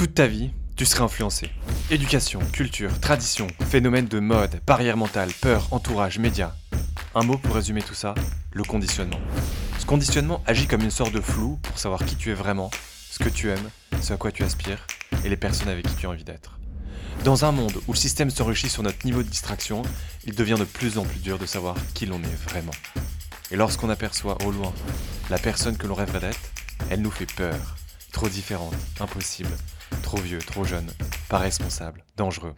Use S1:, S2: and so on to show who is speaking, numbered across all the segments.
S1: Toute ta vie, tu serais influencé. Éducation, culture, tradition, phénomène de mode, barrière mentale, peur, entourage, médias. Un mot pour résumer tout ça, le conditionnement. Ce conditionnement agit comme une sorte de flou pour savoir qui tu es vraiment, ce que tu aimes, ce à quoi tu aspires et les personnes avec qui tu as envie d'être. Dans un monde où le système s'enrichit sur notre niveau de distraction, il devient de plus en plus dur de savoir qui l'on est vraiment. Et lorsqu'on aperçoit au loin la personne que l'on rêverait d'être, elle nous fait peur. Trop différente, impossible, trop vieux, trop jeune, pas responsable, dangereux.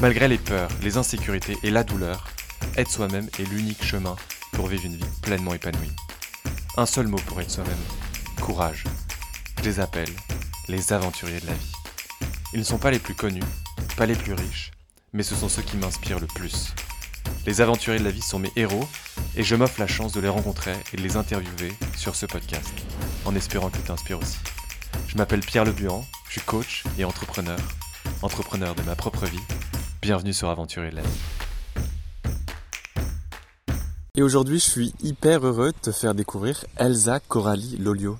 S1: Malgré les peurs, les insécurités et la douleur, être soi-même est l'unique chemin pour vivre une vie pleinement épanouie. Un seul mot pour être soi-même, courage. Je les appelle les aventuriers de la vie. Ils ne sont pas les plus connus, pas les plus riches, mais ce sont ceux qui m'inspirent le plus. Les aventuriers de la vie sont mes héros et je m'offre la chance de les rencontrer et de les interviewer sur ce podcast, en espérant qu'ils t'inspirent aussi. Je m'appelle Pierre Lebuan, je suis coach et entrepreneur, entrepreneur de ma propre vie. Bienvenue sur Aventurier de la vie.
S2: Et aujourd'hui, je suis hyper heureux de te faire découvrir Elsa Coralie Lolio.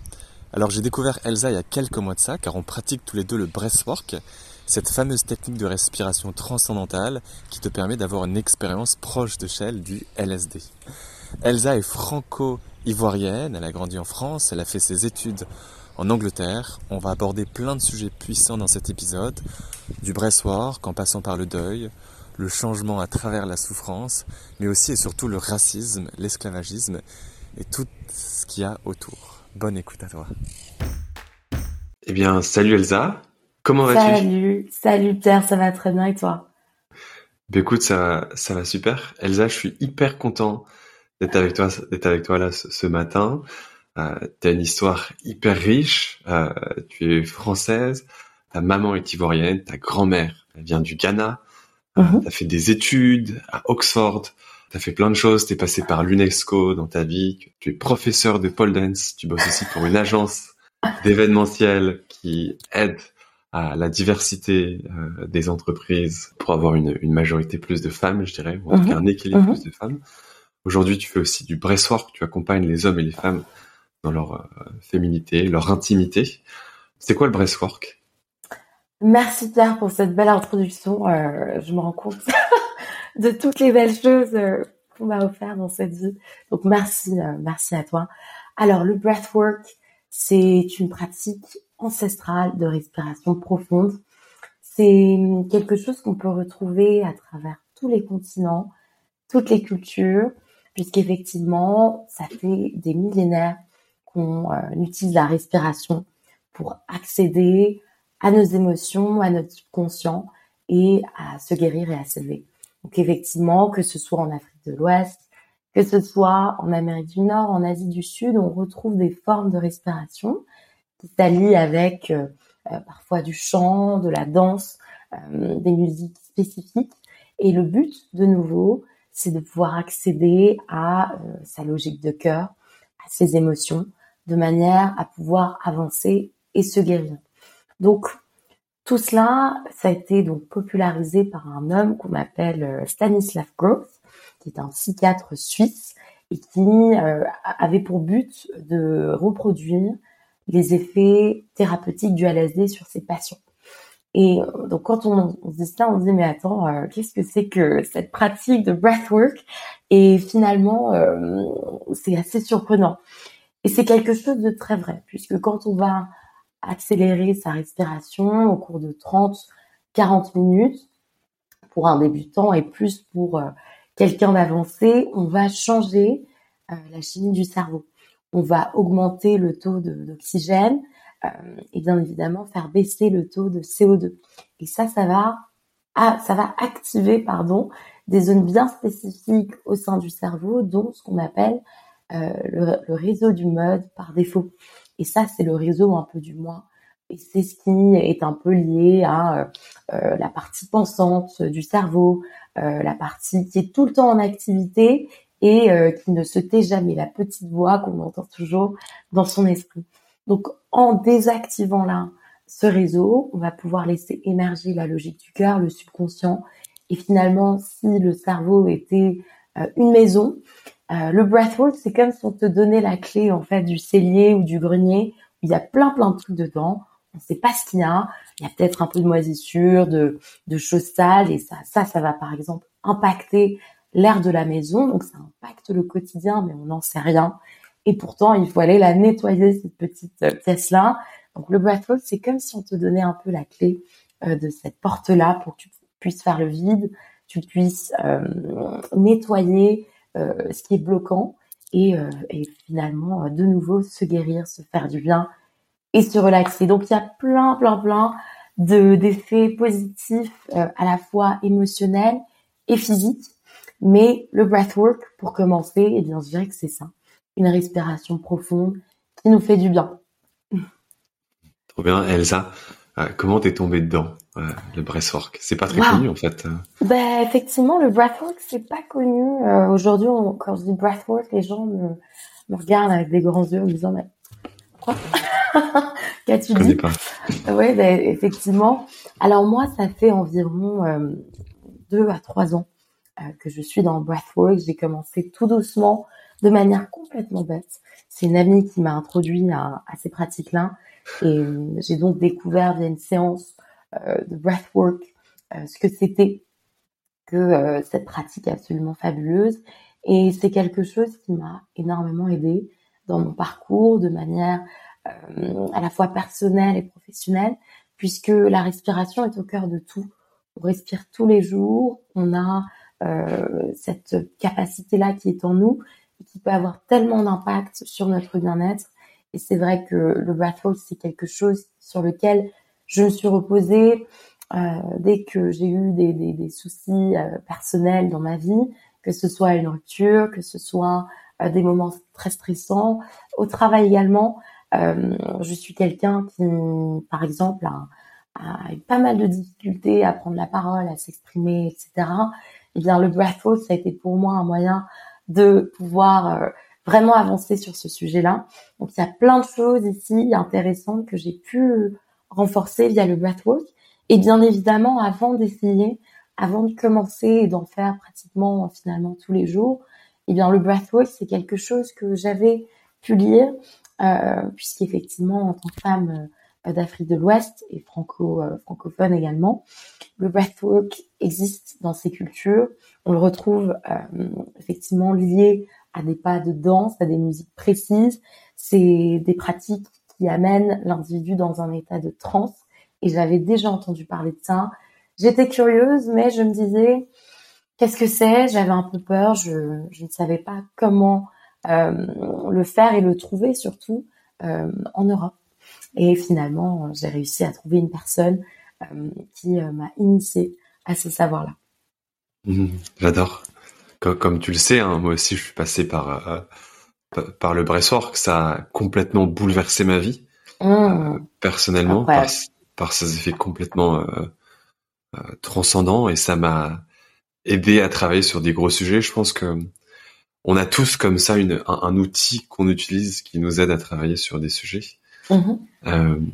S2: Alors j'ai découvert Elsa il y a quelques mois de ça, car on pratique tous les deux le breathwork, cette fameuse technique de respiration transcendantale qui te permet d'avoir une expérience proche de celle du LSD. Elsa est franco-ivoirienne, elle a grandi en France, elle a fait ses études en Angleterre. On va aborder plein de sujets puissants dans cet épisode, du breathwork en passant par le deuil, le changement à travers la souffrance, mais aussi et surtout le racisme, l'esclavagisme et tout ce qu'il y a autour. Bonne écoute à toi.
S3: Eh bien, salut Elsa, comment vas-tu?
S4: Salut, salut Pierre, ça va très bien et toi?
S3: Ben écoute, ça, ça va super. Elsa, je suis hyper content d'être avec toi, d'être avec toi là ce, matin. Euh, tu as une histoire hyper riche. Euh, tu es française. Ta maman est ivoirienne. Ta grand-mère vient du Ghana. Mhm. Tu as fait des études à Oxford. Tu as fait plein de choses. Tu es passé par l'UNESCO dans ta vie. Tu es professeur de pole dance. Tu bosses aussi pour une agence d'événementiel qui aide à la diversité euh, des entreprises pour avoir une, une, majorité plus de femmes, je dirais, ou en tout cas mhm. un équilibre mhm. plus de femmes. Aujourd'hui, tu fais aussi du breathwork. Tu accompagnes les hommes et les femmes dans leur euh, féminité, leur intimité. C'est quoi le breathwork
S4: Merci Pierre pour cette belle introduction. Euh, je me rends compte de toutes les belles choses euh, qu'on m'a offert dans cette vie. Donc merci, merci à toi. Alors le breathwork, c'est une pratique ancestrale de respiration profonde. C'est quelque chose qu'on peut retrouver à travers tous les continents, toutes les cultures, puisqu'effectivement, ça fait des millénaires qu'on euh, utilise la respiration pour accéder à nos émotions, à notre subconscient et à se guérir et à s'élever. Donc effectivement, que ce soit en Afrique de l'Ouest, que ce soit en Amérique du Nord, en Asie du Sud, on retrouve des formes de respiration qui s'allient avec euh, euh, parfois du chant, de la danse, des musiques spécifiques. Et le but, de nouveau, c'est de pouvoir accéder à sa logique de cœur, à ses émotions, de manière à pouvoir avancer et se guérir. Donc tout cela, ça a été donc popularisé par un homme qu'on appelle euh, Stanislav Groth, qui est un psychiatre suisse et qui euh, avait pour but de reproduire les effets thérapeutiques du LSD sur ses patients. Et euh, donc quand on, on, dit ça, on se dit mais attends, qu'est-ce que c'est que cette pratique de breathwork? Et finalement, c'est assez surprenant. Et c'est quelque chose de très vrai, puisque quand on va accélérer sa respiration au cours de 30, 40 minutes, pour un débutant et plus pour euh, quelqu'un d'avancé, on va changer euh, la chimie du cerveau. On va augmenter le taux d'oxygène euh, et bien évidemment faire baisser le taux de CO2. Et ça, ça va, ah, ça va activer pardon, des zones bien spécifiques au sein du cerveau, dont ce qu'on appelle euh, le, réseau du mode par défaut. Et ça, c'est le réseau un peu du moi. Et c'est ce qui est un peu lié à euh, euh, la partie pensante du cerveau, la partie qui est tout le temps en activité et qui ne se tait jamais, la petite voix qu'on entend toujours dans son esprit. Donc en désactivant là ce réseau, on va pouvoir laisser émerger la logique du cœur, le subconscient. Et finalement, si le cerveau était une maison, euh, le breathwork, c'est comme si on te donnait la clé en fait du cellier ou du grenier où il y a plein plein de trucs dedans. on ne sait pas ce qu'il y a. Il y a peut-être un peu de moisissure, de, choses sales, et ça, ça, va par exemple impacter l'air de la maison. Donc ça impacte le quotidien, mais on n'en sait rien. Et pourtant, il faut aller la nettoyer cette petite euh, pièce-là. Donc le breathwork, c'est comme si on te donnait un peu la clé euh, de cette porte-là pour que tu puisses faire le vide, tu puisses euh, nettoyer ce qui est bloquant et, et finalement de nouveau se guérir, se faire du bien et se relaxer. Donc il y a plein, plein, plein de d'effets positifs à la fois émotionnels et physiques. Mais le breathwork, pour commencer, eh bien, je dirais que c'est ça. Une respiration profonde qui nous fait du bien.
S3: Trop bien, Elsa. Euh, comment t'es tombée dedans, euh, le breathwork C'est pas très connu en fait.
S4: Ben, effectivement, le breathwork, c'est pas connu. Euh, aujourd'hui, quand je dis breathwork, les gens me, me, regardent avec des grands yeux en me disant, mais quoi Qu'as-tu dit pas. Oui, ben, effectivement. Alors moi, ça fait environ deux à trois ans euh, que je suis dans le breathwork. J'ai commencé tout doucement, de manière complètement bête. C'est une amie qui m'a introduit à, à ces pratiques-là. Et euh, j'ai donc découvert via une séance euh, de breathwork ce que c'était que cette pratique absolument fabuleuse. Et c'est quelque chose qui m'a énormément aidé dans mon parcours de manière à la fois personnelle et professionnelle, puisque la respiration est au cœur de tout. On respire tous les jours, on a euh, cette capacité-là qui est en nous et qui peut avoir tellement d'impact sur notre bien-être. Et c'est vrai que le breathwork, c'est quelque chose sur lequel je me suis reposée euh, dès que j'ai eu des, des, des soucis euh, personnels dans ma vie, que ce soit une rupture, que ce soit euh, des moments très stressants. Au travail également, euh, je suis quelqu'un qui, par exemple, a, a, eu pas mal de difficultés à prendre la parole, à s'exprimer, etc eh bien le breathwork ça a été pour moi un moyen de pouvoir euh, vraiment avancer sur ce sujet-là. Donc il y a plein de choses ici intéressantes que j'ai pu renforcer via le breathwork. Et bien évidemment, avant d'essayer, avant de commencer et d'en faire pratiquement finalement tous les jours, eh bien le breathwork c'est quelque chose que j'avais pu lire, euh, puisqu'effectivement en tant que femme euh, d'Afrique de l'Ouest et franco euh, francophone également, le breathwork existe dans ces cultures. On le retrouve euh, effectivement lié à des pas de danse, à des musiques précises. C'est des pratiques qui amènent l'individu dans un état de transe. Et j'avais déjà entendu parler de ça. J'étais curieuse, mais je me disais, qu'est-ce que c'est? J'avais un peu peur. Je, je, ne savais pas comment euh, le faire et le trouver, surtout euh, en Europe. Et finalement, j'ai réussi à trouver une personne euh, qui m'a initié à ce savoir-là.
S3: Mmh, j'adore. Comme, tu le sais, hein, moi aussi, je suis passé par par le breathwork. Ça a complètement bouleversé ma vie mmh. personnellement par, par, ses effets complètement transcendants et ça m'a aidé à travailler sur des gros sujets. Je pense que on a tous comme ça une, un, outil qu'on utilise qui nous aide à travailler sur des sujets. Mmh.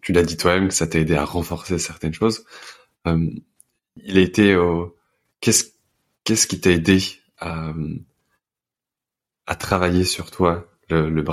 S3: tu l'as dit toi-même que ça t'a aidé à renforcer certaines choses. Euh, il a été qu'est-ce qu'est-ce qui t'a aidé à, à travailler sur toi le, le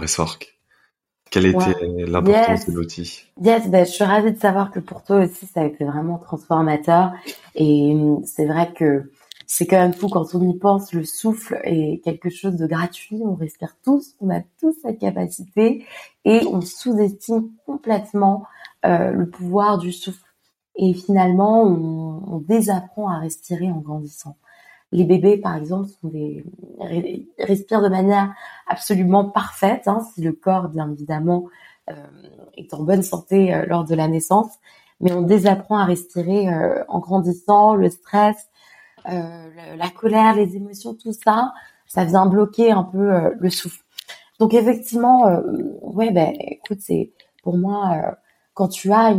S3: Quelle était l'importance de l'outil?
S4: Yes, ben, je suis ravie de savoir que pour toi aussi ça a été vraiment transformateur et hum, c'est vrai que c'est quand même fou quand on y pense. Le souffle est quelque chose de gratuit. On respire tous, on a tous cette capacité et on sous-estime complètement euh, le pouvoir du souffle. Et finalement, on, on, désapprend à respirer en grandissant. Les bébés, par exemple, sont des, respirent de manière absolument parfaite, hein, si le corps, bien évidemment, euh, est en bonne santé euh, lors de la naissance. Mais on désapprend à respirer euh, en grandissant. Le stress, euh, la colère, les émotions, tout ça, ça vient bloquer un peu euh, le souffle. Donc effectivement, euh, ouais, ben écoute, c'est pour moi quand tu as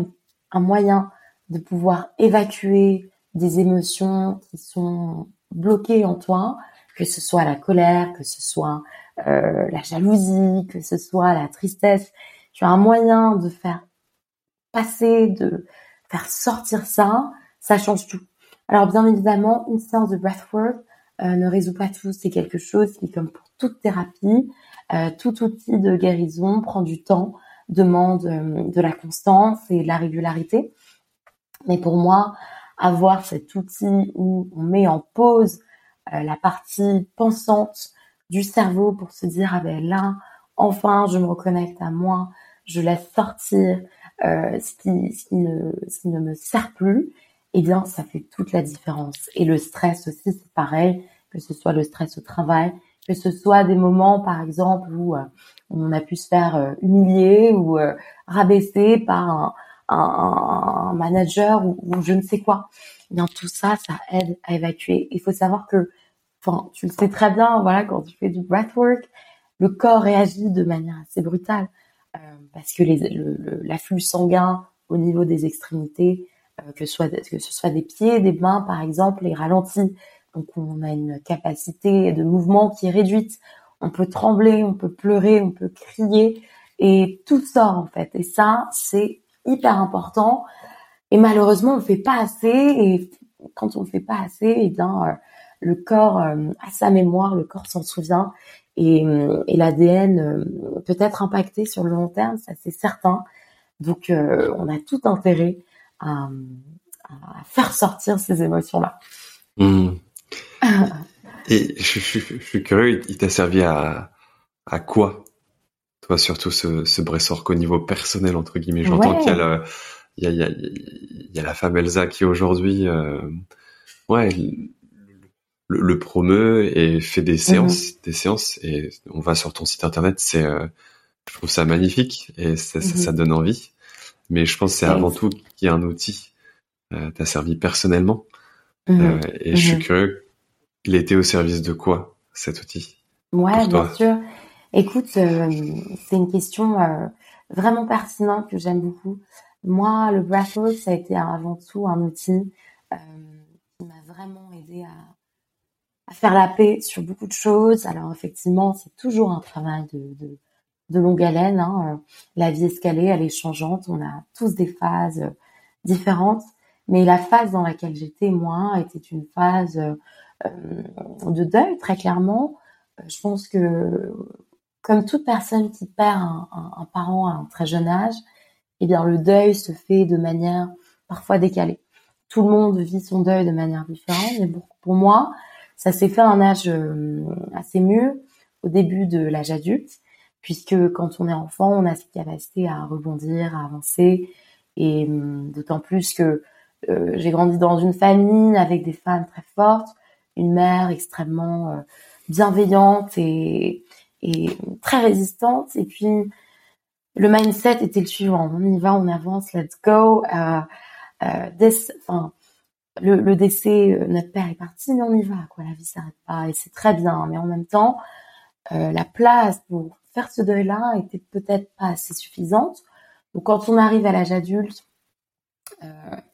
S4: un moyen de pouvoir évacuer des émotions qui sont bloquées en toi, que ce soit la colère, que ce soit euh, la jalousie, que ce soit la tristesse, tu as un moyen de faire passer, de faire sortir ça, ça change tout. Alors bien évidemment, une séance de breathwork euh, ne résout pas tout. C'est quelque chose qui, comme pour toute thérapie, euh, tout outil de guérison prend du temps. demande de la constance et de la régularité. Mais pour moi, avoir cet outil où on met en pause la partie pensante du cerveau pour se dire ah ben là enfin je me reconnecte à moi, je laisse sortir euh, ce, qui, ce, qui ne, ce qui ne me sert plus, eh bien ça fait toute la différence. Et le stress aussi c'est pareil, que ce soit le stress au travail, que ce soit des moments par exemple où euh, on a pu se faire euh, humilier ou euh, rabaisser par un, un, manager ou, je ne sais quoi. Eh bien tout ça, ça aide à évacuer. Il faut savoir que, enfin, tu le sais très bien, voilà, quand tu fais du breathwork, le corps réagit de manière assez brutale euh, parce que l'afflux sanguin au niveau des extrémités, euh, que, que ce soit des pieds, des mains par exemple, est ralenti. Donc on a une capacité de mouvement qui est réduite. On peut trembler, on peut pleurer, on peut crier et tout sort en fait. Et ça, c'est hyper important. Et malheureusement, on le fait pas assez. Et quand on le fait pas assez, eh bien, euh, le corps a sa mémoire, le corps s'en souvient et, euh, et l'ADN euh, peut être impacté sur le long terme, ça c'est certain. Donc euh, on a tout intérêt à, à, faire sortir ces émotions-là.
S3: Mmh. et je, je, je, suis curieux, il t'a servi à, à quoi? Toi surtout ce, ce Bressork au niveau personnel entre guillemets. J'entends ouais. qu'il y a le, il y a, il y, a, il y a la femme Elsa qui aujourd'hui, euh, ouais, le, le promeut et fait des séances, mmh. des séances et on va sur ton site internet, c'est euh, je trouve ça magnifique et ça, mmh. ça, ça, donne envie. Mais je pense que c'est avant tout qu'il y a un outil. Euh, T'as servi personnellement mmh. euh, et je suis curieux. Il était au service de quoi cet outil?
S4: Ouais, bien sûr. Écoute, euh, c'est une question euh, vraiment pertinente que j'aime beaucoup. Moi, le breathwork, ça a été avant tout un outil euh, qui m'a vraiment aidé à faire la paix sur beaucoup de choses. Alors effectivement, c'est toujours un travail de, longue haleine. Hein. La vie escalée, elle est changeante. On a tous des phases différentes. Mais la phase dans laquelle j'étais, moi, était une phase de deuil, très clairement. Je pense que, comme toute personne qui perd un, un, un parent à un très jeune âge, eh bien, le deuil se fait de manière parfois décalée. Tout le monde vit son deuil de manière différente, mais pour, pour moi, ça s'est fait à un âge euh, assez mûr, au début de l'âge adulte, puisque quand on est enfant, on a cette capacité à rebondir, à avancer, et hum, d'autant plus que euh, j'ai grandi dans une famille avec des femmes très fortes, une mère extrêmement euh, bienveillante et, très résistante, et puis le mindset était le suivant on y va, on avance, let's go. Euh, euh, enfin, le, décès, euh, notre père est parti, mais on y va, quoi. La vie s'arrête pas et c'est très bien. Mais en même temps, euh, la place pour faire ce deuil-là était peut-être pas assez suffisante. Donc, quand on arrive à l'âge adulte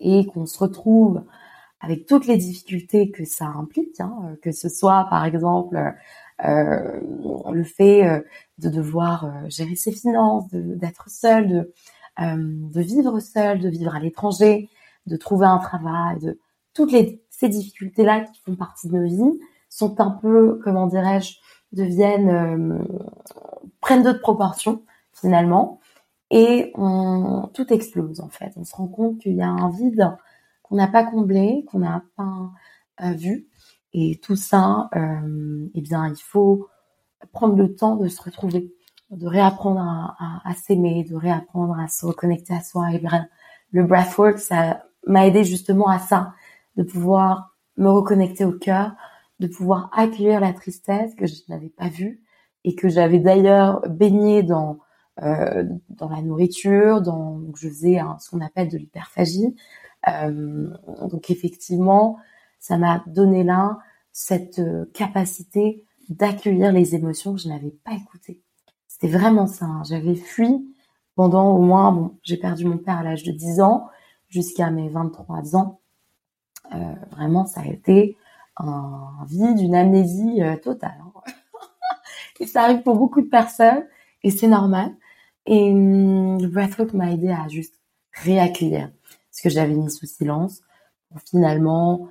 S4: et qu'on se retrouve avec toutes les difficultés que ça implique, hein, que ce soit par exemple le fait de devoir gérer ses finances, d'être seul, de, de vivre seul, de vivre à l'étranger, de trouver un travail, de toutes les, ces difficultés-là qui font partie de nos vies sont un peu, comment dirais-je, deviennent, euh, prennent d'autres proportions finalement, et on, tout explose en fait. On se rend compte qu'il y a un vide qu'on n'a pas comblé, qu'on n'a pas euh, vu, et tout ça, euh, eh bien, il faut prendre le temps de se retrouver, de réapprendre à, s'aimer, de réapprendre à se reconnecter à soi. Et bien, le breathwork, ça m'a aidé justement à ça, de pouvoir me reconnecter au cœur, de pouvoir accueillir la tristesse que je n'avais pas vue et que j'avais d'ailleurs baigné dans euh, dans la nourriture, dans donc je faisais ce qu'on appelle de l'hyperphagie. Euh, donc effectivement, ça m'a donné là cette euh, capacité d'accueillir les émotions que je n'avais pas écoutées. C'était vraiment ça. Hein. J'avais fui pendant au moins, bon, j'ai perdu mon père à l'âge de 10 ans jusqu'à mes 23 ans euh, vraiment, ça a été un vide, une amnésie euh, totale. Hein. et ça arrive pour beaucoup de personnes, et c'est normal. Et hum, le breathwork m'a aidé à juste réaccueillir ce que j'avais mis sous silence finalement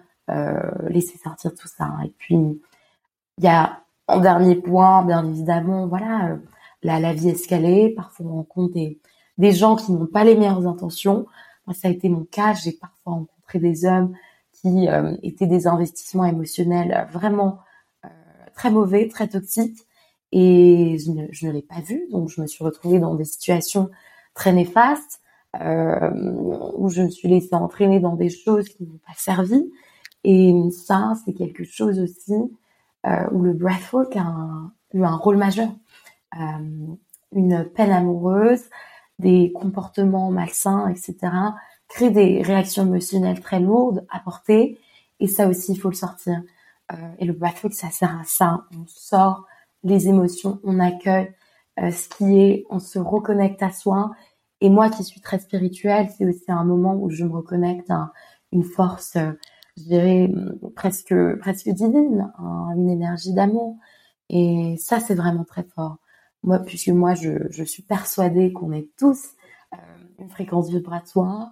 S4: laisser sortir tout ça. Et puis, il y a en dernier point, bien évidemment, voilà, la, la vie escalée. Parfois, on rencontre des, des gens qui n'ont pas les meilleures intentions. Moi, ça a été mon cas. J'ai parfois rencontré des hommes qui euh, étaient des investissements émotionnels vraiment euh, très mauvais, très toxiques, et je ne, l'ai pas vu. Donc, je me suis retrouvée dans des situations très néfastes euh, où je me suis laissée entraîner dans des choses qui n'ont pas servi. Et ça, c'est quelque chose aussi euh, où le breathwork a eu un rôle majeur. Euh, une peine amoureuse, des comportements malsains, etc., crée des réactions émotionnelles très lourdes à porter. Et ça aussi, il faut le sortir. Euh, et le breathwork, ça sert à ça. On sort les émotions, on accueille ce qui est, on se reconnecte à soi. Et moi qui suis très spirituelle, c'est aussi un moment où je me reconnecte à une force, je dirais, presque, presque divine, une énergie d'amour. Et ça, c'est vraiment très fort. Moi, puisque moi, je, je suis persuadée qu'on est tous euh, une fréquence vibratoire,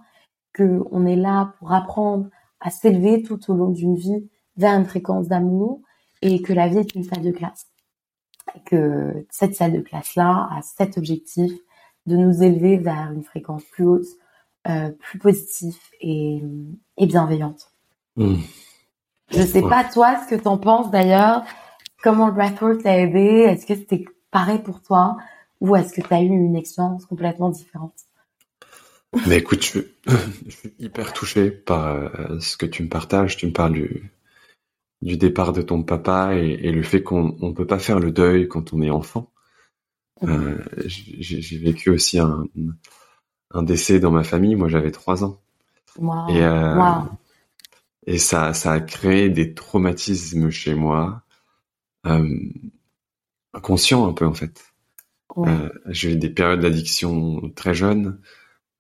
S4: qu'on est là pour apprendre à s'élever tout au long d'une vie vers une fréquence d'amour et que la vie est une salle de classe. Et que cette salle de classe-là a cet objectif de nous élever vers une fréquence plus haute, euh, plus positive et, et bienveillante. Mmh. Je sais pas toi ce que t'en penses d'ailleurs, comment le breathwork t'a aidé, est-ce que c'était pareil pour toi? Ou est-ce que tu as eu une expérience complètement différente?
S3: Mais écoute, je, suis hyper touché par euh, ce que tu me partages. Tu me parles du, du départ de ton papa et, le fait qu'on ne peut pas faire le deuil quand on est enfant. Euh, j'ai vécu aussi un, un, décès dans ma famille. Moi, j'avais trois ans. Et, euh, et ça, ça a créé des traumatismes chez moi, euh, inconscients un peu en fait. Euh, j'ai eu des périodes d'addiction très jeunes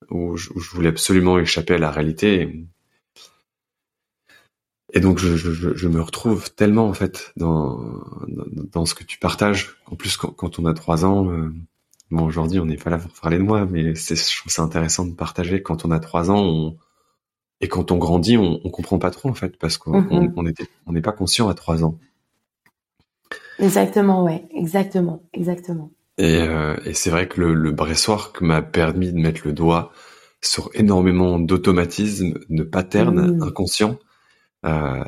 S3: où je, où je, voulais absolument échapper à la réalité. Et donc je, je, je, me retrouve tellement en fait dans, dans, dans ce que tu partages. En plus quand, quand on a trois ans, euh, bon aujourd'hui on n'est pas là pour parler de moi, mais c'est je trouve ça intéressant de partager. Quand on a trois ans, on, et quand on grandit, on, on comprend pas trop en fait parce qu'on mm-hmm. on n'est pas conscient à trois ans.
S4: Exactement, ouais, exactement, exactement.
S3: Et, euh, et c'est vrai que le, le m'a permis de mettre le doigt sur énormément d'automatismes, de patterns mmh. inconscients euh,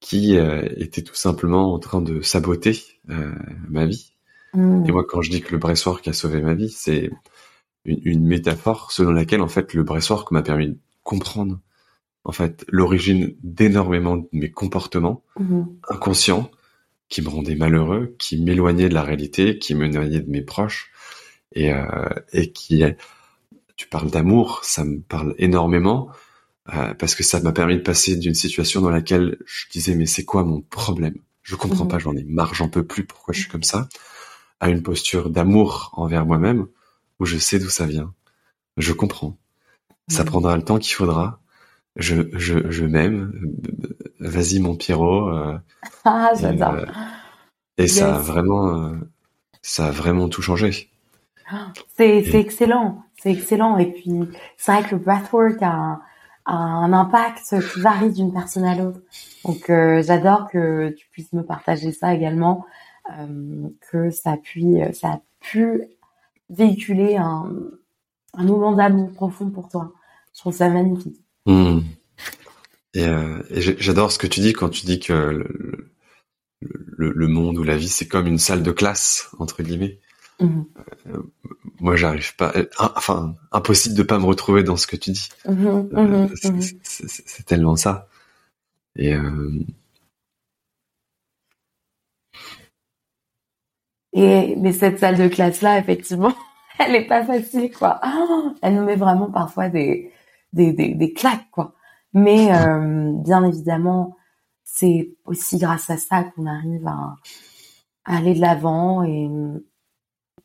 S3: qui euh, étaient tout simplement en train de saboter ma vie. Mmh. Et moi, quand je dis que le breastwork a sauvé ma vie, c'est une, une, métaphore selon laquelle en fait le breastwork m'a permis comprendre en fait l'origine d'énormément de mes comportements mmh. inconscients qui me rendait malheureux, qui m'éloignait de la réalité, qui m'éloignait de mes proches, et, euh, et qui, tu parles d'amour, ça me parle énormément, euh, parce que ça m'a permis de passer d'une situation dans laquelle je disais mais c'est quoi mon problème? Je comprends mhm. pas, j'en ai marre, j'en peux plus, pourquoi je suis comme ça? À une posture d'amour envers moi-même où je sais d'où ça vient, je comprends. Ça mhm. prendra le temps qu'il faudra, je, je, je m'aime. Vas-y mon Pierrot. Euh,
S4: ah, j'adore.
S3: Euh, et, ça a vraiment, euh, ça a vraiment tout changé.
S4: C'est, c'est excellent, c'est excellent. Et puis c'est vrai que le breathwork a un, a un impact qui varie d'une personne à l'autre. Donc j'adore que tu puisses me partager ça également, que ça a pu, ça a pu véhiculer un, un moment d'amour profond pour toi. Je trouve ça magnifique.
S3: Hmm. Et, euh, j'adore ce que tu dis quand tu dis que le, le, monde ou la vie c'est comme une salle de classe entre guillemets. Mhm. Euh, moi, j'arrive pas. Euh, enfin, impossible de pas me retrouver dans ce que tu dis. Mhm, mhm, c'est tellement ça. Et
S4: Et mais cette salle de classe là, effectivement, elle est pas facile, quoi. Elle nous met vraiment parfois des des, des, des claques, quoi. Mais euh, bien évidemment, c'est aussi grâce à ça qu'on arrive à, aller de l'avant et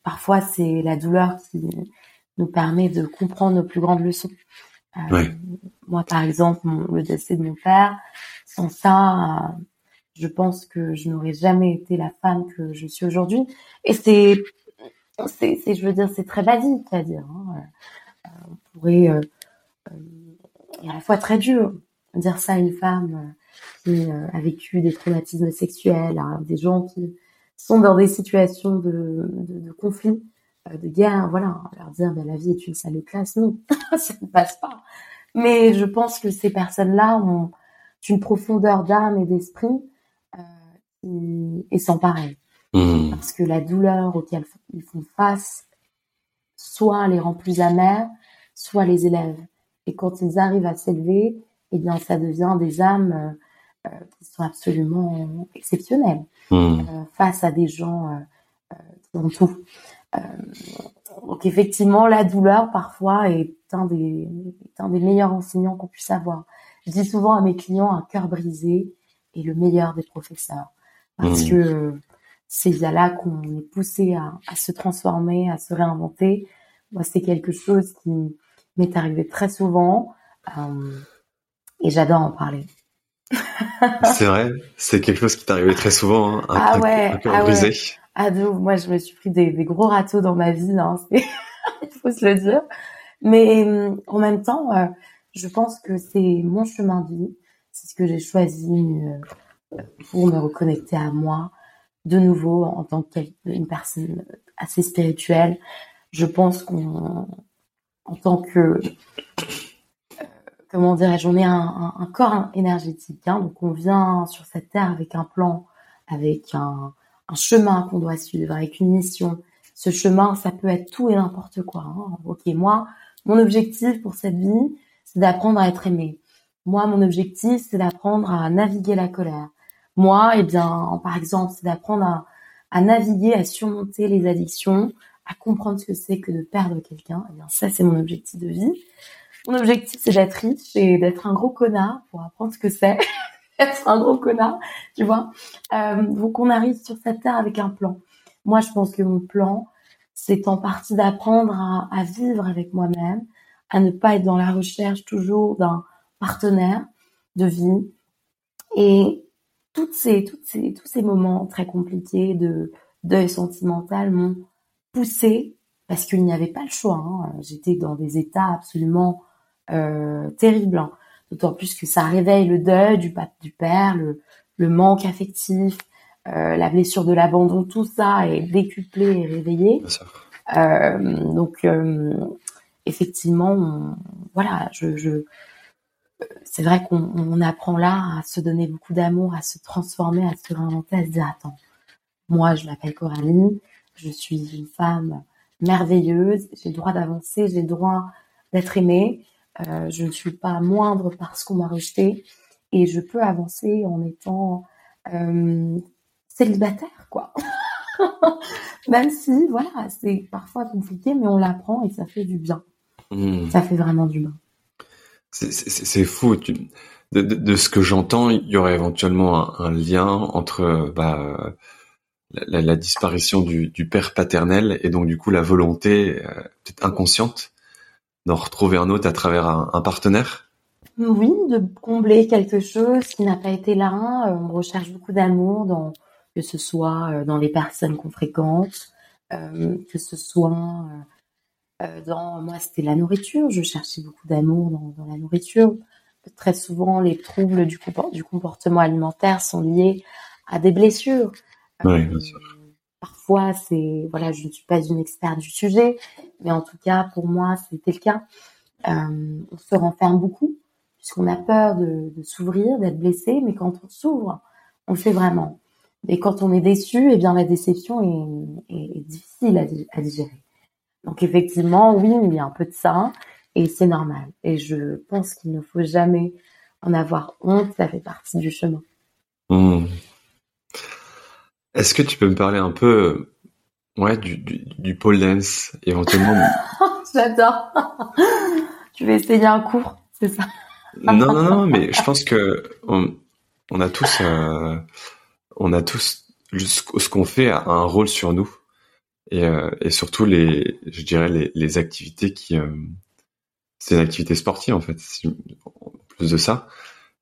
S4: parfois c'est la douleur qui nous permet de comprendre nos plus grandes leçons. Euh, moi, par exemple, le décès de mon père, sans ça, euh, je pense que je n'aurais jamais été la femme que je suis aujourd'hui. Et c'est, c'est, je veux dire, c'est très basique à dire. Hein. on pourrait et à la fois très dur dire ça à une femme euh, qui euh, a vécu des traumatismes sexuels, à des gens qui sont dans des situations de, de, de conflit. de guerre, voilà, leur dire ben, la vie est une salle de classe, non, ça ne passe pas. Mais je pense que ces personnes-là ont une profondeur d'âme et d'esprit euh, et sans pareil. Mmh. Parce que la douleur auquel ils font face, soit les rend plus amers, soit les élève. Et quand ils arrivent à s'élever, eh bien, ça devient des âmes euh, euh qui sont absolument exceptionnelles mmh. euh, face à des gens euh, qui ont tout. donc effectivement, la douleur parfois est un des, est un des meilleurs enseignants qu'on puisse avoir. Je dis souvent à mes clients, un cœur brisé est le meilleur des professeurs. Parce mmh. que c'est via là qu'on est poussé à, à, se transformer, à se réinventer. Moi, c'est quelque chose qui m'est arrivé très souvent euh, et j'adore en parler.
S3: c'est vrai, c'est quelque chose qui t'est arrivé très souvent, hein, un, ah ouais, un cœur
S4: ah
S3: brisé.
S4: Ah moi je me suis pris des, des gros râteaux dans ma vie, hein, il faut se le dire. Mais euh, en même temps, euh, je pense que c'est mon chemin de vie, c'est ce que j'ai choisi euh, pour me reconnecter à moi de nouveau en tant qu'une personne assez spirituelle. Je pense qu'on, en tant que, comment dirais-je, on est un, corps énergétique, hein, donc on vient sur cette terre avec un plan, avec un, chemin qu'on doit suivre, avec une mission. Ce chemin, ça peut être tout et n'importe quoi. Hein. Ok, moi, mon objectif pour cette vie, c'est d'apprendre à être aimé. Moi, mon objectif, c'est d'apprendre à naviguer la colère. Moi, eh bien, par exemple, c'est d'apprendre à, naviguer, à surmonter les addictions, à comprendre ce que c'est que de perdre quelqu'un. Eh bien, ça, c'est mon objectif de vie. Mon objectif, c'est d'être riche et d'être un gros connard pour apprendre ce que c'est être un gros connard, tu vois. Euh, donc, on arrive sur cette terre avec un plan. Moi, je pense que mon plan, c'est en partie d'apprendre à, à vivre avec moi-même, à ne pas être dans la recherche toujours d'un partenaire de vie. Et toutes ces, toutes ces, tous ces moments très compliqués de deuil sentimental m'ont poussé parce qu'il n'y avait pas le choix. Hein. J'étais dans des états absolument euh, terribles. Hein. D'autant plus que ça réveille le deuil du, du père, le, le manque affectif, euh, la blessure de l'abandon, tout ça est décuplé et réveillé. Euh, donc euh, effectivement, voilà, je, je c'est vrai qu'on apprend là à se donner beaucoup d'amour, à se transformer, à se réinventer, à se dire attends, moi je m'appelle Coralie, je suis une femme merveilleuse, j'ai le droit d'avancer, j'ai le droit d'être aimée, euh, je ne suis pas moindre parce qu'on m'a rejeté et je peux avancer en étant euh, célibataire, quoi. Même si, voilà, c'est parfois compliqué, mais on l'apprend et ça fait du bien. Hmm. Ça fait vraiment du bien.
S3: C'est fou. De, de, ce que j'entends, il y aurait éventuellement un, lien entre bah, la, disparition du, père paternel et donc du coup la volonté euh, peut-être inconsciente d'en retrouver un autre à travers un, partenaire?
S4: Oui, de combler quelque chose qui n'a pas été là. On recherche beaucoup d'amour dans que ce soit euh, dans les personnes qu'on fréquente, euh, que ce soit euh, dans moi c'était la nourriture, je cherchais beaucoup d'amour dans, la nourriture. Très souvent, les troubles du comportement alimentaire sont liés à des blessures.
S3: Oui, bien sûr.
S4: Parfois, c'est voilà, je ne suis pas une experte du sujet, mais en tout cas pour moi, c'était le cas. Euh, on se renferme beaucoup puisqu'on a peur de, de s'ouvrir, d'être blessé, mais quand on s'ouvre, on le fait vraiment. Et quand on est déçu, eh bien la déception est, est, difficile à, digérer. Donc effectivement, oui, il y a un peu de ça, et c'est normal. Et je pense qu'il ne faut jamais en avoir honte, ça fait partie du chemin.
S3: Hmm. Est-ce que tu peux me parler un peu, ouais, du, du, du pole dance éventuellement
S4: J'adore. tu veux essayer un cours, c'est ça?
S3: Non, non, non, mais je pense que on, on a tous. Euh, on a tous ce qu'on fait a un rôle sur nous et, euh, et surtout les, je dirais les, les activités qui, euh, c'est une activité sportive en fait, en plus de ça.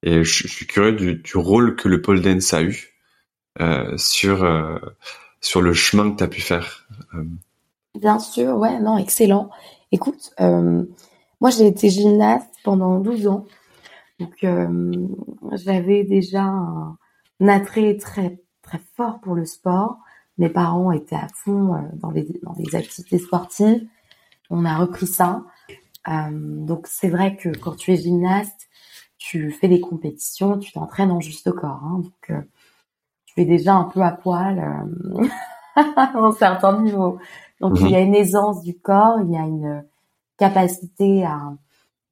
S3: Et je, suis curieux du, du, rôle que le pole dance a eu euh, sur euh, sur le chemin que tu as pu faire. Euh.
S4: Bien sûr, ouais, non, excellent. Écoute, moi j'ai été gymnaste pendant 12 ans, donc j'avais déjà un, attrait très très fort pour le sport, mes parents étaient à fond dans les dans les activités sportives. On a repris ça. donc c'est vrai que quand tu es gymnaste, tu fais des compétitions, tu t'entraînes en juste corps. Hein, donc tu es déjà un peu à poil à un certain niveau. Donc il y a une aisance du corps, il y a une capacité à,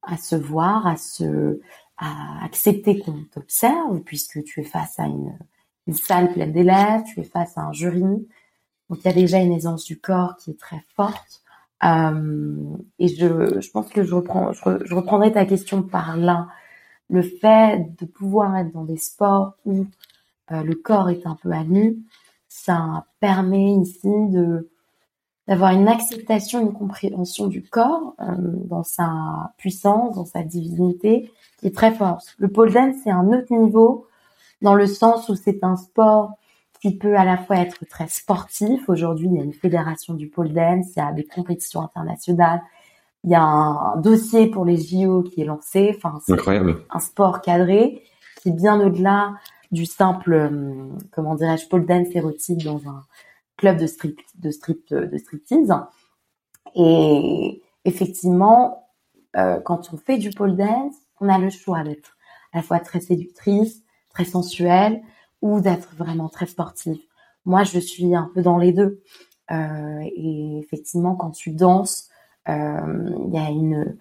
S4: à se voir, à se à accepter qu'on t'observe, puisque tu es face à une, une salle pleine d'élèves, tu es face à un jury. Donc il y a déjà une aisance du corps qui est très forte. Euh, et je, je pense que je reprends, je, reprendrai ta question par là. Le fait de pouvoir être dans des sports où euh, le corps est un peu à nu, ça permet ici de d'avoir une acceptation, une compréhension du corps euh, dans sa puissance, dans sa divinité, qui est très forte. Le pole dance, c'est un autre niveau dans le sens où c'est un sport qui peut à la fois être très sportif. Aujourd'hui, il y a une fédération du pole dance, il y a des compétitions internationales, il y a un dossier pour les JO qui est lancé. Enfin, c'est
S3: incroyable.
S4: Un sport cadré qui est bien au-delà du simple, euh, comment dirais-je, pole dance érotique dans un club de strip, de strip, de striptease. Et effectivement, euh, quand on fait du pole dance, on a le choix d'être à la fois très séductrice, très sensuelle, ou d'être vraiment très sportive. Moi, je suis un peu dans les deux. Euh, et effectivement, quand tu danses, euh, il y a une,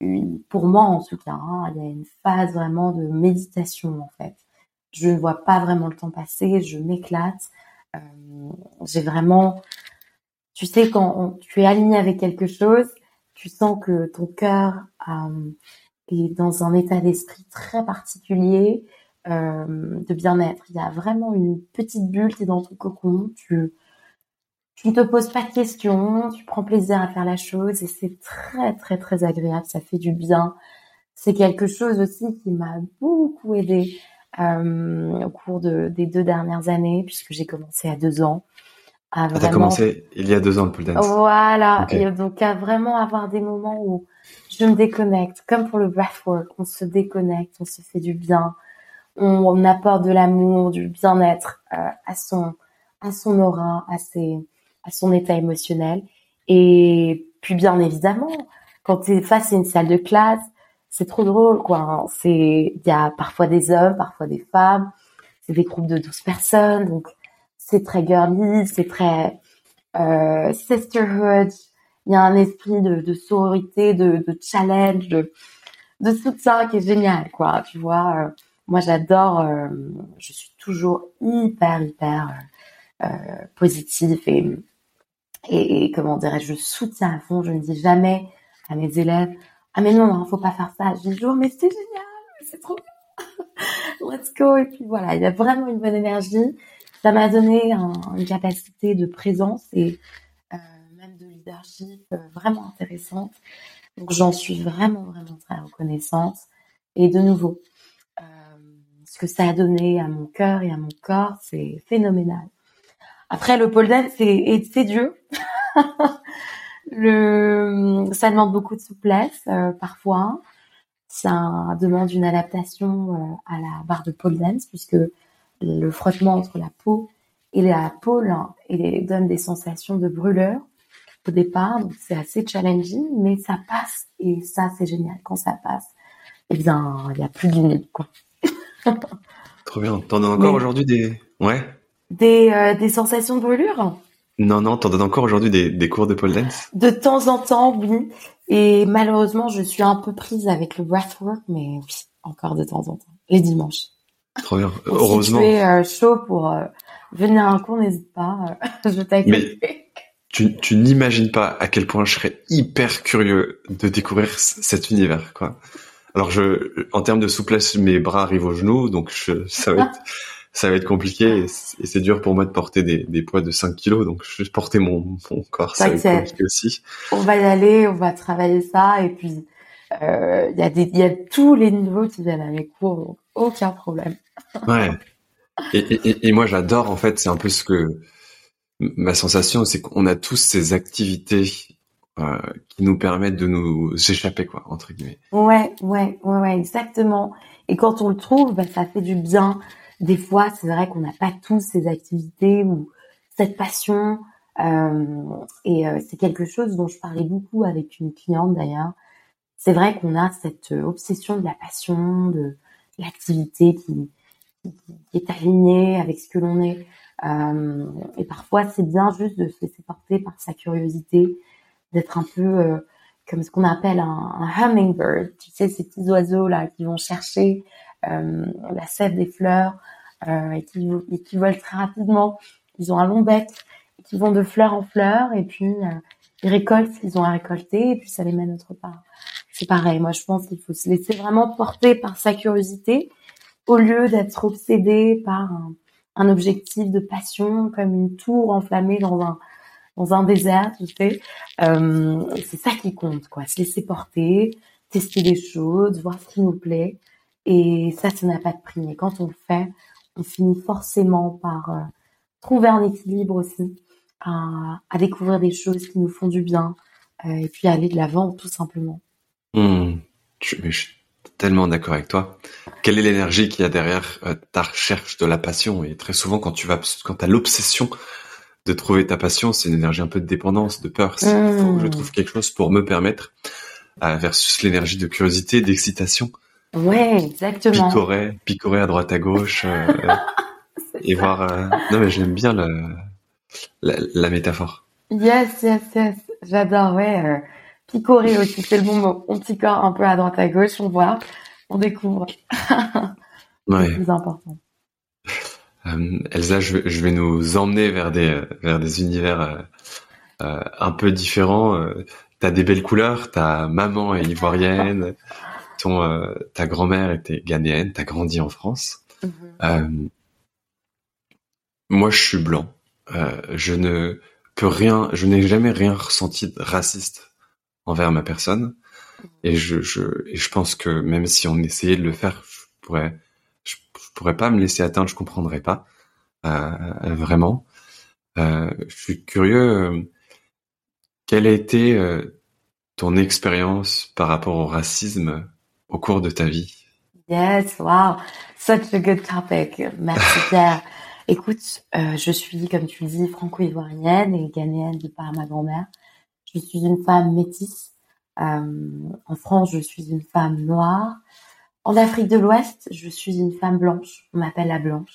S4: une, pour moi en tout cas, hein, il y a une phase vraiment de méditation en fait je ne vois pas vraiment le temps passer, je m'éclate. Euh, j'ai vraiment, tu sais, quand tu es aligné avec quelque chose, tu sens que ton cœur euh, est dans un état d'esprit très particulier euh, de bien-être. Il y a vraiment une petite bulle, tu es dans ton cocon, tu, ne te poses pas de questions, tu prends plaisir à faire la chose et c'est très très très agréable, ça fait du bien. C'est quelque chose aussi qui m'a beaucoup aidé au cours de, des deux dernières années, puisque j'ai commencé à deux ans.
S3: À ah, vraiment... commencé il y a deux ans le pole dance.
S4: Voilà, et donc à vraiment avoir des moments où je me déconnecte, comme pour le breathwork, on se déconnecte, on se fait du bien, on, apporte de l'amour, du bien-être euh, à son à son aura, à ses à son état émotionnel. Et puis bien évidemment, quand tu es face à une salle de classe, c'est trop drôle, quoi. Hein. C'est, il y a parfois des hommes, parfois des femmes. C'est des groupes de 12 personnes, donc c'est très girly, c'est très euh, sisterhood. Il y a un esprit de, sororité, de, challenge, de, de soutien qui est génial, quoi. Tu vois, euh, moi j'adore. Euh, je suis toujours hyper, hyper euh positive et, et, et comment dirais-je, je soutiens à fond. Je ne dis jamais à mes élèves ah mais non, hein, faut pas faire ça. Dis toujours, mais c'est génial, c'est trop bien. Let's go. Et puis voilà, il y a vraiment une bonne énergie. Ça m'a donné une capacité de présence et euh, même de leadership euh, vraiment intéressante. Donc j'en suis vraiment, vraiment très reconnaissante. Et de nouveau, euh, ce que ça a donné à mon cœur et à mon corps, c'est phénoménal. Après, le pole dance, c'est Dieu. Le, ça demande beaucoup de souplesse euh, parfois. Ça demande une adaptation euh, à la barre de pole dance puisque le frottement entre la peau et la pôle hein, et donne des sensations de brûleur au départ. Donc c'est assez challenging, mais ça passe et ça c'est génial. Quand ça passe, eh bien il y a plus de limite quoi.
S3: Trop bien. T'en as encore aujourd'hui des ouais?
S4: Des euh, des sensations de brûlure?
S3: Non, non, t'en donnes encore aujourd'hui des, des cours de pole dance?
S4: De temps en temps, oui. Et malheureusement, je suis un peu prise avec le breathwork, mais oui, encore de temps en temps. Les dimanches.
S3: Trop bien. Heureusement.
S4: Si tu es euh, chaud pour euh, venir à un cours, n'hésite pas. Euh, je t'accueille.
S3: Mais tu, tu n'imagines pas à quel point je serais hyper curieux de découvrir cet univers, quoi. Alors je, en termes de souplesse, mes bras arrivent aux genoux, donc je, ça va être ça va être compliqué et c'est dur pour moi de porter des, des, poids de 5 kilos, donc je vais porter mon, mon corps, ça va être compliqué aussi.
S4: On va y aller, on va travailler ça et puis euh, il y a des, il y a tous les niveaux qui viennent avec cours, aucun problème.
S3: Ouais. Et, et, et moi j'adore en fait, c'est un peu ce que ma sensation, c'est qu'on a tous ces activités euh, qui nous permettent de nous échapper quoi entre guillemets.
S4: Ouais, ouais, ouais, ouais, exactement. Et quand on le trouve, bah, ça fait du bien des fois, c'est vrai qu'on n'a pas tous ces activités ou cette passion. et c'est quelque chose dont je parlais beaucoup avec une cliente d'ailleurs. C'est vrai qu'on a cette obsession de la passion, de l'activité qui, est alignée avec ce que l'on est. et parfois, c'est bien juste de se laisser porter par sa curiosité, d'être un peu comme ce qu'on appelle un, hummingbird, tu sais, ces petits oiseaux là qui vont chercher euh, la sève des fleurs euh, et, qui, et qui volent très rapidement. Ils ont un long bec, et qui vont de fleur en fleur et puis euh, ils récoltent ce qu'ils ont à récolter et puis ça les mène autre part. C'est pareil, moi je pense qu'il faut se laisser vraiment porter par sa curiosité au lieu d'être obsédé par un, objectif de passion comme une tour enflammée dans un dans un désert, tu sais. Euh, c'est ça qui compte, quoi. Se laisser porter, tester des choses, voir ce qui nous plaît. Et ça, ça n'a pas de prix. Mais quand on le fait, on finit forcément par euh, trouver un équilibre aussi, à, découvrir des choses qui nous font du bien, euh, et puis aller de l'avant, tout simplement.
S3: Mmh. Je, suis tellement d'accord avec toi. Quelle est l'énergie qu'il y a derrière ta recherche de la passion? Et très souvent, quand tu vas, quand as l'obsession de trouver ta passion, c'est une énergie un peu de dépendance, de peur. Il faut que je mmh. trouve quelque chose pour me permettre, euh, versus l'énergie de curiosité, d'excitation.
S4: Ouais, exactement.
S3: Picorer, picorer à droite à gauche, euh, et voir. Euh, non mais j'aime bien le, la, métaphore.
S4: Yes, yes, yes. J'adore. Ouais, picorer aussi, c'est le bon mot. On picore un peu à droite à gauche, on voit, on découvre.
S3: ouais.
S4: C'est plus important.
S3: Euh, Elsa, je, vais nous emmener vers des vers des univers euh, euh, un peu différents. T'as des belles couleurs. Ta maman est ivoirienne. Ton ta grand-mère était ghanéenne. T'as grandi en France. Mhm. moi, je suis blanc. je ne peux rien. Je n'ai jamais rien ressenti de raciste envers ma personne. Et je, je, et je pense que même si on essayait de le faire, je pourrais pourrais pas me laisser atteindre, je comprendrais pas euh, vraiment. Euh, je suis curieux. Euh, quelle a été ton expérience par rapport au racisme au cours de ta vie?
S4: Yes, wow, such a good topic. Merci Pierre. Écoute, je suis, comme tu le dis, franco-ivoirienne et ghanéenne de par ma grand-mère. Je suis une femme métisse. en France, je suis une femme noire. En Afrique de l'Ouest, je suis une femme blanche. On m'appelle la blanche.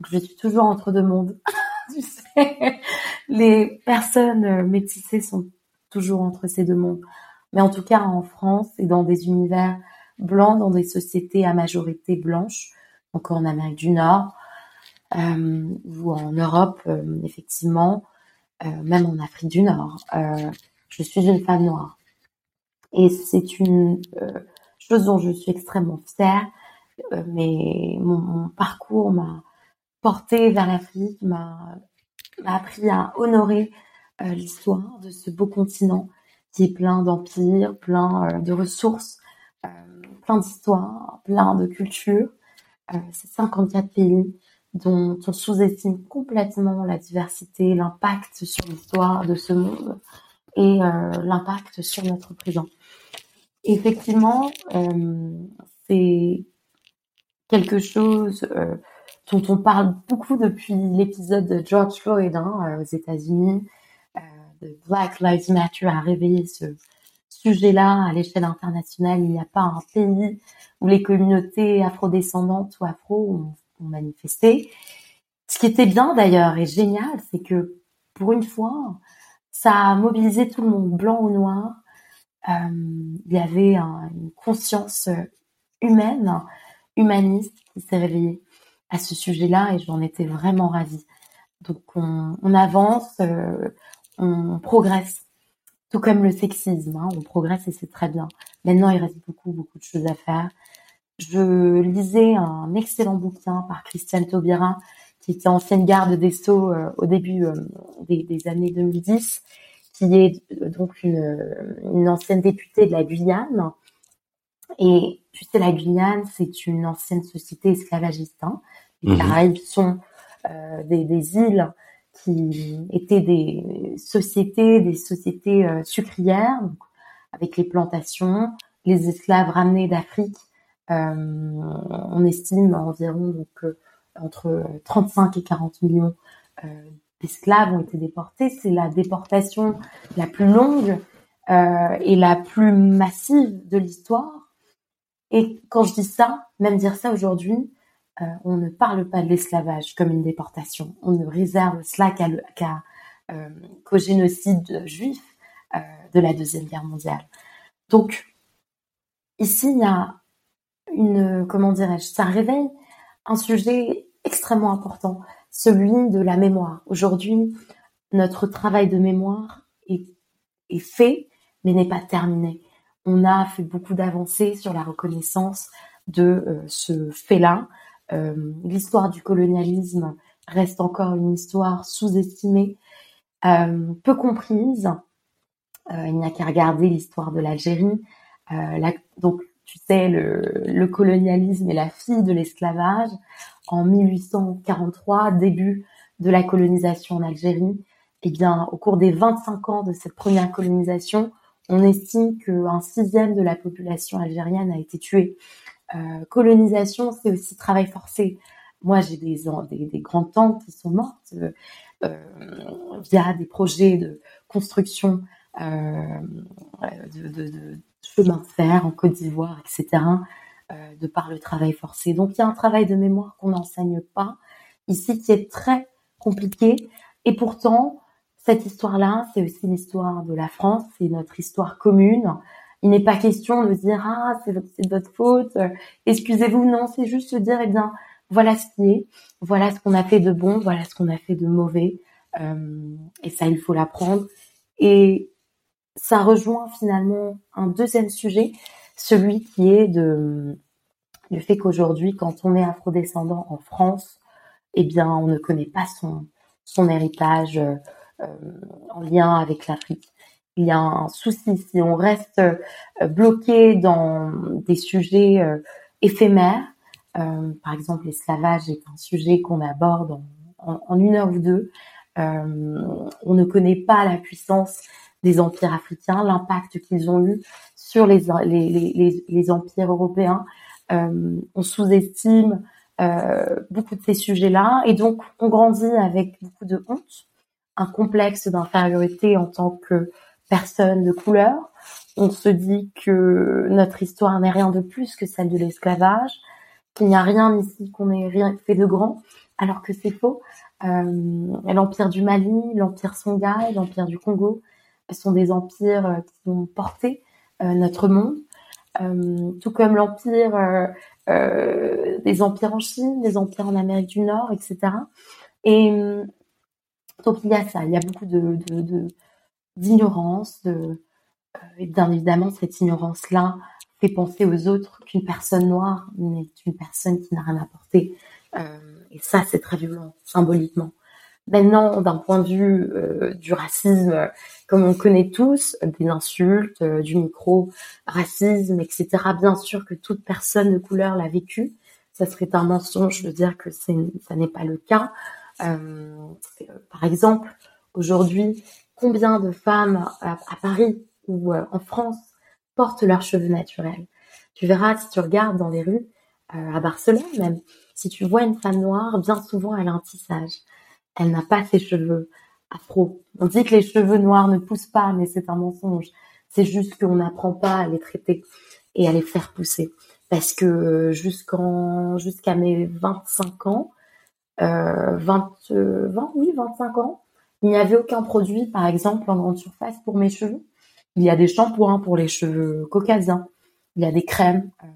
S4: Donc, je suis toujours entre deux mondes. tu sais, les personnes euh, métissées sont toujours entre ces deux mondes. Mais en tout cas, en France et dans des univers blancs, dans des sociétés à majorité blanche, encore en Amérique du Nord euh, ou en Europe, euh, effectivement, même en Afrique du Nord, je suis une femme noire. Et c'est une chose dont je suis extrêmement fière. Euh, mais mon, parcours m'a porté vers l'Afrique, m'a appris à honorer euh, l'histoire de ce beau continent qui est plein d'empires, plein euh, de ressources, plein d'histoires, plein de cultures. C'est 54 pays dont on sous-estime complètement la diversité, l'impact sur l'histoire de ce monde et l'impact sur notre présent. Effectivement, euh, c'est quelque chose euh, dont on parle beaucoup depuis l'épisode de George Floyd hein, euh, aux États-Unis. de Black Lives Matter a réveillé ce sujet-là à l'échelle internationale. Il n'y a pas un pays où les communautés afrodescendantes ou afro ont, manifesté. Ce qui était bien d'ailleurs et génial, c'est que pour une fois, ça a mobilisé tout le monde, blanc ou noir, euh, il y avait une conscience humaine, humaniste qui s'est réveillée à ce sujet-là et j'en étais vraiment ravie. Donc on, avance, euh, on progresse, tout comme le sexisme, hein, on progresse et c'est très bien. Maintenant, il reste beaucoup, beaucoup de choses à faire. Je lisais un excellent bouquin par Christiane Taubira, qui était ancienne garde des Sceaux euh, au début des, des, années 2010 qui est euh, donc une, ancienne députée de la Guyane. Et tu sais, la Guyane, c'est une ancienne société esclavagiste. Hein. Les mhm. Caraïbes sont euh, des, îles qui étaient des sociétés, des sociétés euh, sucrières, avec les plantations, les esclaves ramenés d'Afrique. on estime environ donc entre 35 et 40 millions d'esclaves ont été déportés. C'est la déportation la plus longue euh, et la plus massive de l'histoire. Et quand je dis ça, même dire ça aujourd'hui, euh, on ne parle pas de l'esclavage comme une déportation. On ne réserve cela euh, qu'au génocide juif de la deuxième guerre mondiale. Donc ici, il y a une, comment dirais-je, ça réveille un sujet extrêmement important, celui de la mémoire. Aujourd'hui, notre travail de mémoire est, est fait, mais n'est pas terminé. On a fait beaucoup d'avancées sur la reconnaissance de euh, ce fait-là. Euh, l'histoire du colonialisme reste encore une histoire sous-estimée, euh, peu comprise. il n'y a qu'à regarder l'histoire de l'Algérie. donc, tu sais, le, le, colonialisme est la fille de l'esclavage. En 1843, début de la colonisation en Algérie, eh bien, au cours des 25 ans de cette première colonisation, on estime qu'un sixième de la population algérienne a été tuée. Euh, colonisation, c'est aussi travail forcé. Moi, j'ai des, des, des grandes tantes qui sont mortes euh, euh, via des projets de construction de, de, de, chemin de fer en Côte d'Ivoire, etc., de par le travail forcé. Donc, il y a un travail de mémoire qu'on n'enseigne pas ici qui est très compliqué. Et pourtant, cette histoire-là, c'est aussi l'histoire de la France, c'est notre histoire commune. Il n'est pas question de dire ah c'est de votre faute, excusez-vous. Non, c'est juste de dire eh bien voilà ce qui est, voilà ce qu'on a fait de bon, voilà ce qu'on a fait de mauvais, euh, et ça il faut l'apprendre. Et ça rejoint finalement un deuxième sujet, celui qui est de le fait qu'aujourd'hui, quand on est afrodescendant en France, eh bien on ne connaît pas son son héritage euh, en lien avec l'Afrique il y a un souci si on reste euh, bloqué dans des sujets euh, éphémères. Euh, par exemple, l'esclavage est un sujet qu'on aborde en, une heure ou deux. on ne connaît pas la puissance des empires africains, l'impact qu'ils ont eu sur les, empires européens. on sous-estime beaucoup de ces sujets-là et donc on grandit avec beaucoup de honte, un complexe d'infériorité en tant que personne de couleur. On se dit que notre histoire n'est rien de plus que celle de l'esclavage, qu'il n'y a rien ici qu'on ait rien fait de grand, alors que c'est faux. Euh, l'empire du Mali, l'empire Songhai, l'empire du Congo sont des empires euh, qui ont porté euh, notre monde, tout comme l'empire des empires en Chine, des empires en Amérique du Nord, etc. Et donc il y a ça, il y a beaucoup de d'ignorance, euh, et bien évidemment, cette ignorance-là fait penser aux autres qu'une personne noire n'est une personne qui n'a rien apporté. Euh, et ça, c'est très violent, symboliquement. Maintenant, d'un point de vue euh, du racisme, comme on connaît tous, des insultes, du micro-racisme, etc., bien sûr que toute personne de couleur l'a vécu. Ça serait un mensonge de dire que ça n'est pas le cas. par exemple, aujourd'hui, combien de femmes à, Paris ou euh, en France portent leurs cheveux naturels. Tu verras si tu regardes dans les rues, euh, à Barcelone même, si tu vois une femme noire, bien souvent elle a un tissage. Elle n'a pas ses cheveux afro. On dit que les cheveux noirs ne poussent pas, mais c'est un mensonge. C'est juste qu'on n'apprend pas à les traiter et à les faire pousser. Parce que euh, jusqu'à mes 25 ans, euh, 20, 20, oui, 25 ans, il n'y avait aucun produit, par exemple, en grande surface pour mes cheveux. Il y a des shampoings pour les cheveux caucasiens. Il y a des crèmes. Euh,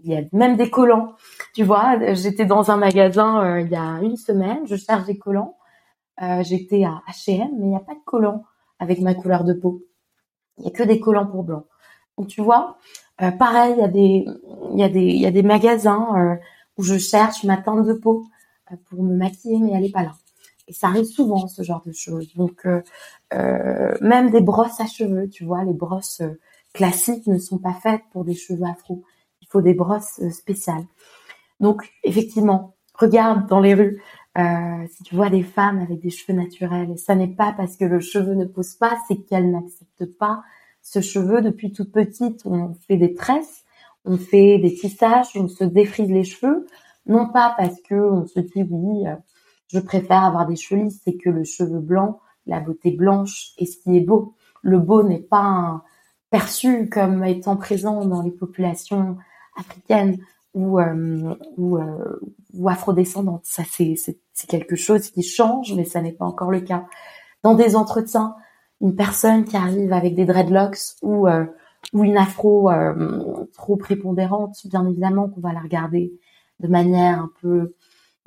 S4: il y a même des collants. Tu vois, j'étais dans un magasin euh, il y a une semaine. Je cherche des collants. Euh, j'étais à H&M, mais il n'y a pas de collants avec ma couleur de peau. Il n'y a que des collants pour blanc. Donc tu vois, pareil, il y a des, y il y a des magasins où je cherche ma teinte de peau pour me maquiller, mais elle n'est pas là. Et ça arrive souvent, ce genre de choses. Donc, euh, euh, même des brosses à cheveux, tu vois, les brosses euh, classiques ne sont pas faites pour des cheveux afro. Il faut des brosses spéciales. Donc, effectivement, regarde dans les rues, si tu vois des femmes avec des cheveux naturels, ça n'est pas parce que le cheveu ne pousse pas, c'est qu'elles n'acceptent pas ce cheveu. Depuis toute petite, on fait des tresses, on fait des tissages, on se défrise les cheveux, non pas parce que on se dit oui, je préfère avoir des cheveux lisses, c'est que le cheveu blanc, la beauté blanche est ce qui est beau. Le beau n'est pas perçu comme étant présent dans les populations africaines ou euh, ou, euh, ou afrodescendantes. Ça c'est quelque chose qui change, mais ça n'est pas encore le cas. Dans des entretiens, une personne qui arrive avec des dreadlocks ou euh, ou une afro euh, trop prépondérante, bien évidemment qu'on va la regarder de manière un peu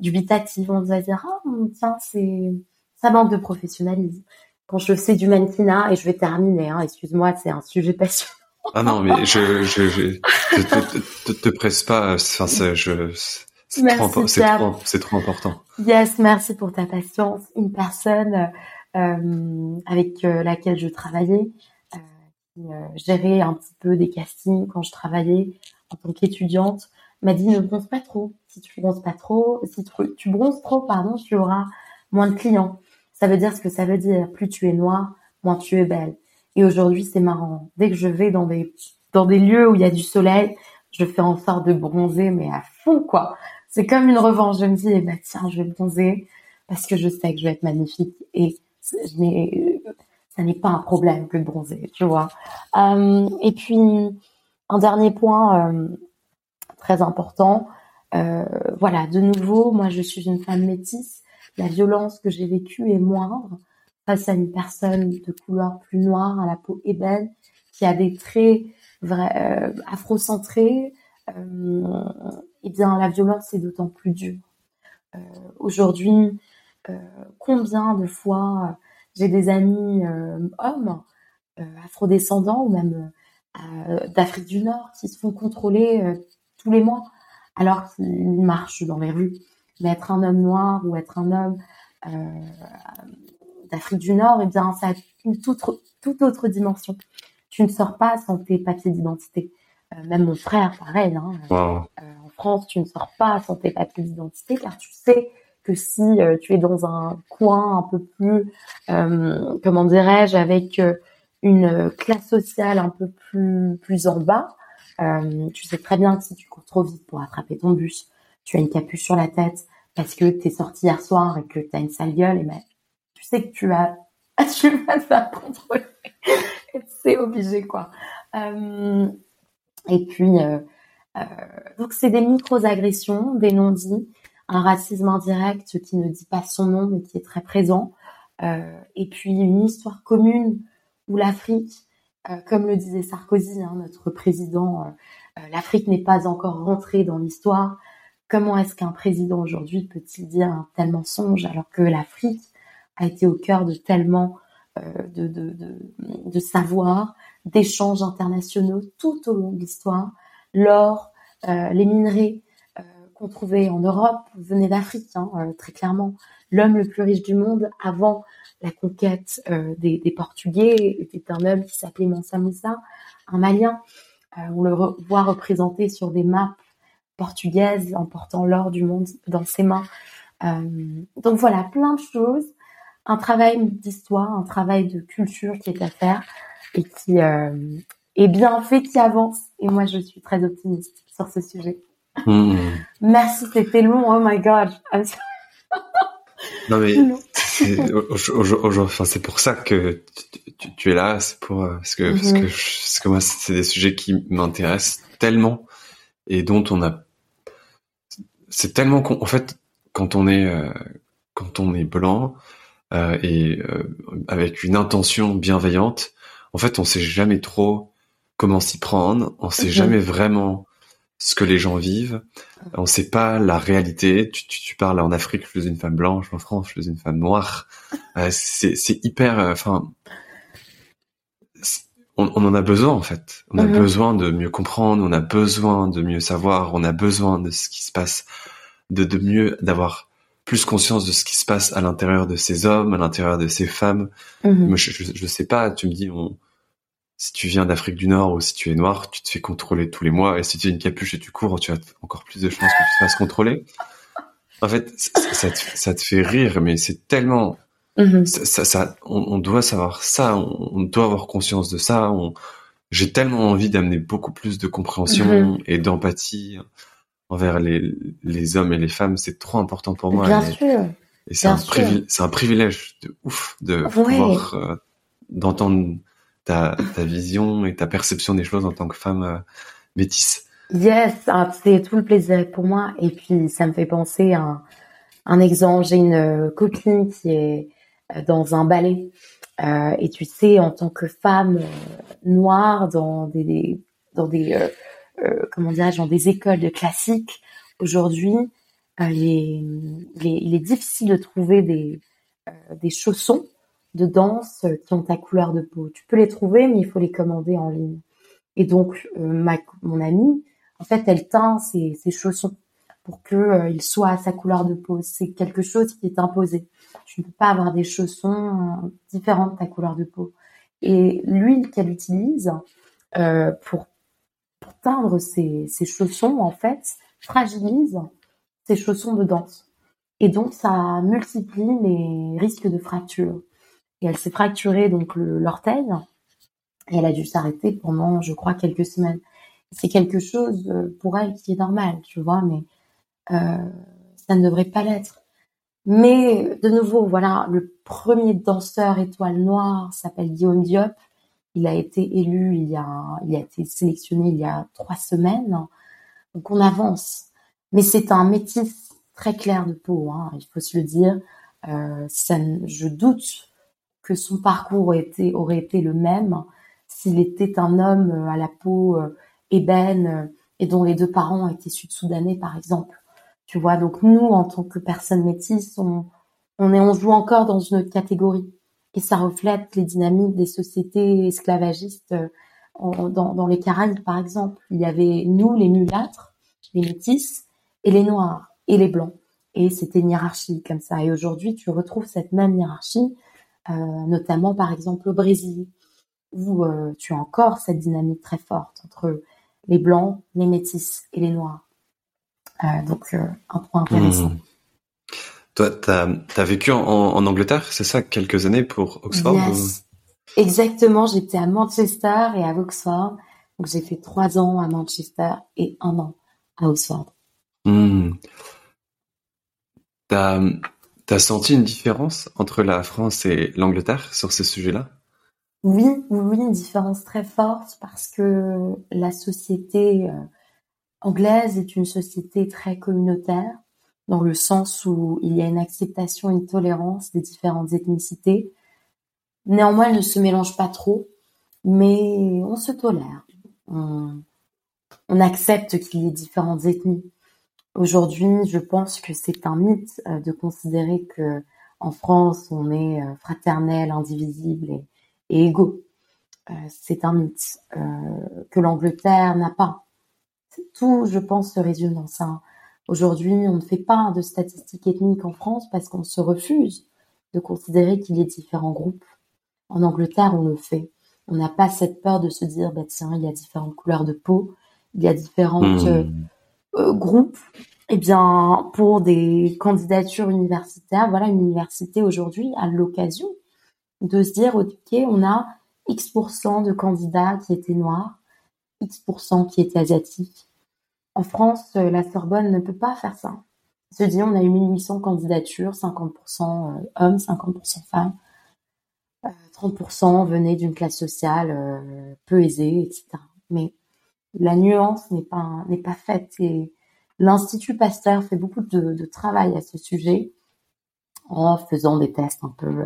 S4: dubitative. On va dire ah tiens c'est ça manque de professionnalisme. Quand je fais du mannequinat et je vais terminer, hein, excuse-moi, c'est un sujet passionnant.
S3: Ah non, mais je, je, je te, te, te, presse pas. Enfin, c'est, je, c'est trop, c'est trop, c'est trop important.
S4: Yes, merci pour ta patience. Une personne euh, avec euh, laquelle je travaillais, euh, qui euh, gérait un petit peu des castings quand je travaillais en tant qu'étudiante, m'a dit ne bronze pas trop. Si tu bronzes pas trop, si tu, tu bronzes trop, pardon, tu auras moins de clients. Ça veut dire ce que ça veut dire. Plus tu es noire, moins tu es belle. Et aujourd'hui, c'est marrant. Dès que je vais dans des dans des lieux où il y a du soleil, je fais en sorte de bronzer, mais à fond quoi. C'est comme une revanche. Je me dis, eh ben tiens, je vais bronzer parce que je sais que je vais être magnifique et je n'ai, ça n'est pas un problème que de bronzer, tu vois. Euh, et puis un dernier point euh, très important. Euh, voilà, de nouveau, moi je suis une femme métisse la violence que j'ai vécue est moindre face à une personne de couleur plus noire, à la peau ébène, qui a des traits euh, afrocentrés, euh, eh bien la violence est d'autant plus dure. Euh, Aujourd'hui, combien de fois j'ai des amis hommes afrodescendants ou même d'Afrique du Nord qui se font contrôler tous les mois alors qu'ils marchent dans les rues mais être un homme noir ou être un homme euh, d'Afrique du Nord, eh bien, ça a une toute, toute autre dimension. Tu ne sors pas sans tes papiers d'identité. Euh, même mon frère, pareil. Hein, euh, en France, tu ne sors pas sans tes papiers d'identité car tu sais que si euh, tu es dans un coin un peu plus, euh, comment dirais-je, avec une classe sociale un peu plus plus en bas, tu sais très bien que si tu cours trop vite pour attraper ton bus, tu as une capuche sur la tête parce que tu es sorti hier soir et que tu as une sale gueule, et ben, tu sais que tu as, tu vas te faire contrôler. c'est obligé, quoi. Euh, et puis, euh, euh, donc c'est des micro-agressions, des non-dits, un racisme indirect qui ne dit pas son nom mais qui est très présent, euh, et puis une histoire commune où l'Afrique, euh, comme le disait Sarkozy, hein, notre président, euh, l'Afrique n'est pas encore rentrée dans l'histoire, Comment est-ce qu'un président aujourd'hui peut-il dire un tel mensonge alors que l'Afrique a été au cœur de tellement euh, de, de, de, de savoir, d'échanges internationaux tout au long de l'histoire? L'or, euh, les minerais euh, qu'on trouvait en Europe venaient d'Afrique, hein, euh, très clairement. L'homme le plus riche du monde avant la conquête euh, des, Portugais était un homme qui s'appelait Mansa Moussa, un Malien. Euh, on le voit représenté sur des maps portugaise en portant l'or du monde dans ses mains. Donc voilà, plein de choses. Un travail d'histoire, un travail de culture qui est à faire et qui est bien fait, qui avance. Et moi, je suis très optimiste sur ce sujet. Mmh. Merci, c'était long. Oh my god.
S3: non mais c'est pour ça que tu, tu, tu es là. C'est pour euh, parce que, mmh. parce que parce que moi, c'est des sujets qui m'intéressent tellement et dont on a c'est tellement en fait quand on est euh, quand on est blanc euh, et euh, avec une intention bienveillante, en fait, on sait jamais trop comment s'y prendre, on sait mm -hmm. jamais vraiment ce que les gens vivent, on sait pas la réalité. Tu, tu, tu, parles en Afrique, je suis une femme blanche, en France, je suis une femme noire. Euh, c'est hyper, euh, enfin, on, on, en a besoin en fait. On a mm -hmm. besoin de mieux comprendre, on a besoin de mieux savoir, on a besoin de ce qui se passe, de, de mieux, d'avoir plus conscience de ce qui se passe à l'intérieur de ces hommes, à l'intérieur de ces femmes. Mm -hmm. Moi, je, je, je, sais pas. Tu me dis, on, si tu viens d'Afrique du Nord ou si tu es noir, tu te fais contrôler tous les mois. Et si tu as une capuche et tu cours, tu as encore plus de chances que tu te fasses contrôler. En fait, ça, te, ça te fait rire, mais c'est tellement Mmh. Ça, ça, ça on, on, doit savoir ça, on, on, doit avoir conscience de ça. J'ai tellement envie d'amener beaucoup plus de compréhension mmh. et d'empathie envers les, les, hommes et les femmes. C'est trop important pour moi.
S4: Bien et, sûr.
S3: Et c'est un, c'est un privilège de ouf de pouvoir euh, d'entendre ta, vision et ta perception des choses en tant que femme euh, métisse.
S4: Yes, ah, c'est tout le plaisir pour moi. Et puis ça me fait penser à un, exemple. J'ai une euh, copine qui est dans un ballet. Euh, et tu sais, en tant que femme noire dans des, dans des euh, comment dirais-je, dans des écoles de classique, aujourd'hui, euh, il, est, difficile de trouver des, euh, des chaussons de danse qui ont ta couleur de peau. Tu peux les trouver, mais il faut les commander en ligne. Et donc, ma, mon amie, en fait, elle teint ses, ses chaussons pour que il soit à sa couleur de peau. C'est quelque chose qui est imposé. Tu ne peux pas avoir des chaussons différents de ta couleur de peau. Et l'huile qu'elle utilise euh, pour pour teindre ses, chaussons, en fait, fragilise ses chaussons de danse. Et donc, ça multiplie les risques de fracture. Et elle s'est fracturée donc l'orteil et elle a dû s'arrêter pendant, je crois, quelques semaines. C'est quelque chose euh, pour elle qui est normal, tu vois, mais euh, ça ne devrait pas l'être. Mais de nouveau, voilà, le premier danseur étoile noire s'appelle Guillaume Diop. Il a été élu il y a, il a été sélectionné il y a trois semaines. Donc on avance. Mais c'est un métis très clair de peau, hein, il faut se le dire. Euh, je doute que son parcours aurait été, le même s'il était un homme à la peau euh, ébène euh, et dont les deux parents étaient sud-soudanais, par exemple. Tu vois, donc nous, en tant que personnes métisses, on, est, joue encore dans une autre catégorie et ça reflète les dynamiques des sociétés esclavagistes euh, dans, les Caraïbes, par exemple. Il y avait nous, les mulâtres, les métis, et les noirs, et les blancs. Et c'était une hiérarchie comme ça. Et aujourd'hui, tu retrouves cette même hiérarchie, euh, notamment par exemple au Brésil, où euh, tu as encore cette dynamique très forte entre les blancs, les métis et les noirs. donc, un point intéressant. Mmh.
S3: Toi, tu as, vécu en, Angleterre, c'est ça, quelques années pour Oxford
S4: Exactement, j'étais à Manchester et à Oxford. Donc j'ai fait trois ans à Manchester et un an à Oxford.
S3: Hmm. As senti une différence entre la France et l'Angleterre sur ce sujet-là?
S4: Oui, oui, une différence très forte parce que la société euh, anglaise est une société très communautaire dans le sens où il y a une acceptation, une tolérance des différentes ethnicités. Néanmoins, elles ne se mélangent pas trop, mais on se tolère. On, accepte qu'il y ait différentes ethnies. Aujourd'hui, je pense que c'est un mythe euh, de considérer que en France, on est euh, fraternel, indivisible et, égaux. Euh, c'est un mythe que l'Angleterre n'a pas. Tout, je pense, se résume dans ça. Aujourd'hui, on ne fait pas de statistiques ethniques en France parce qu'on se refuse de considérer qu'il y ait différents groupes. En Angleterre, on le fait. On n'a pas cette peur de se dire, bah tiens, il y a différentes couleurs de peau, il y a différents hmm. Euh, groupes. Eh bien, pour des candidatures universitaires, voilà, une université aujourd'hui a l'occasion de se dire, ok, on a X% de candidats qui étaient noirs, X% qui étaient asiatiques, en France, euh, la Sorbonne ne peut pas faire ça. Se dit, on a eu 1800 candidatures, 50% euh, hommes, 50% femmes. 30% euh, venaient d'une classe sociale peu aisée, etc. la nuance n'est pas n'est pas faite et l'Institut Pasteur fait beaucoup de, travail à ce sujet en faisant des tests un peu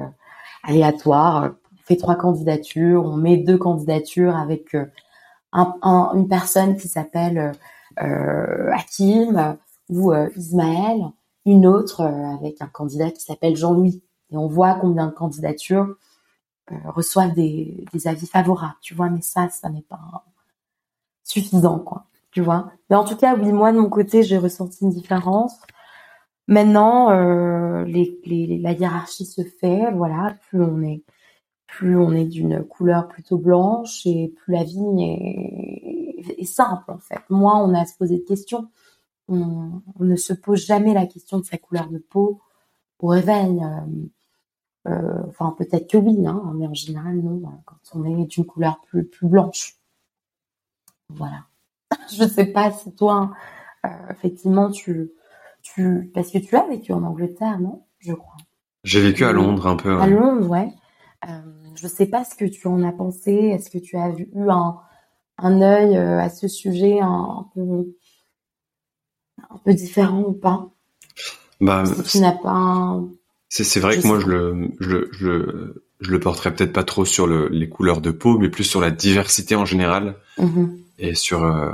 S4: aléatoires. On fait trois candidatures, on met deux candidatures avec une personne qui s'appelle euh, Hakim ou euh, Ismaël, une autre euh, avec un candidat qui s'appelle Jean-Louis. Et on voit combien de candidatures reçoivent des, avis favorables, tu vois, mais ça, ça n'est pas suffisant, quoi, tu vois? Mais en tout cas, oui, moi, de mon côté, j'ai ressenti une différence. Maintenant, les, la hiérarchie se fait, voilà, plus on est plus on est d'une couleur plutôt blanche et plus la vie est, simple en fait. Moins on a à se poser de questions. On, ne se pose jamais la question de sa couleur de peau au réveil. Euh, euh, enfin peut-être que oui, hein, mais en général non. Quand on est d'une couleur plus plus blanche, voilà. Je sais pas si toi, euh, effectivement, tu tu parce que tu as vécu en Angleterre, non? Je crois.
S3: J'ai vécu à Londres un peu.
S4: À Londres, ouais. Euh, je sais pas ce que tu en as pensé. Est-ce que tu as eu un, un œil euh, à ce sujet un, peu, un peu différent ou pas?
S3: Bah,
S4: si tu n'as pas un...
S3: C'est vrai que moi, je le, je, je, je le porterais peut-être pas trop sur le, les couleurs de peau, mais plus sur la diversité en général
S4: Mhm.
S3: Et sur. euh,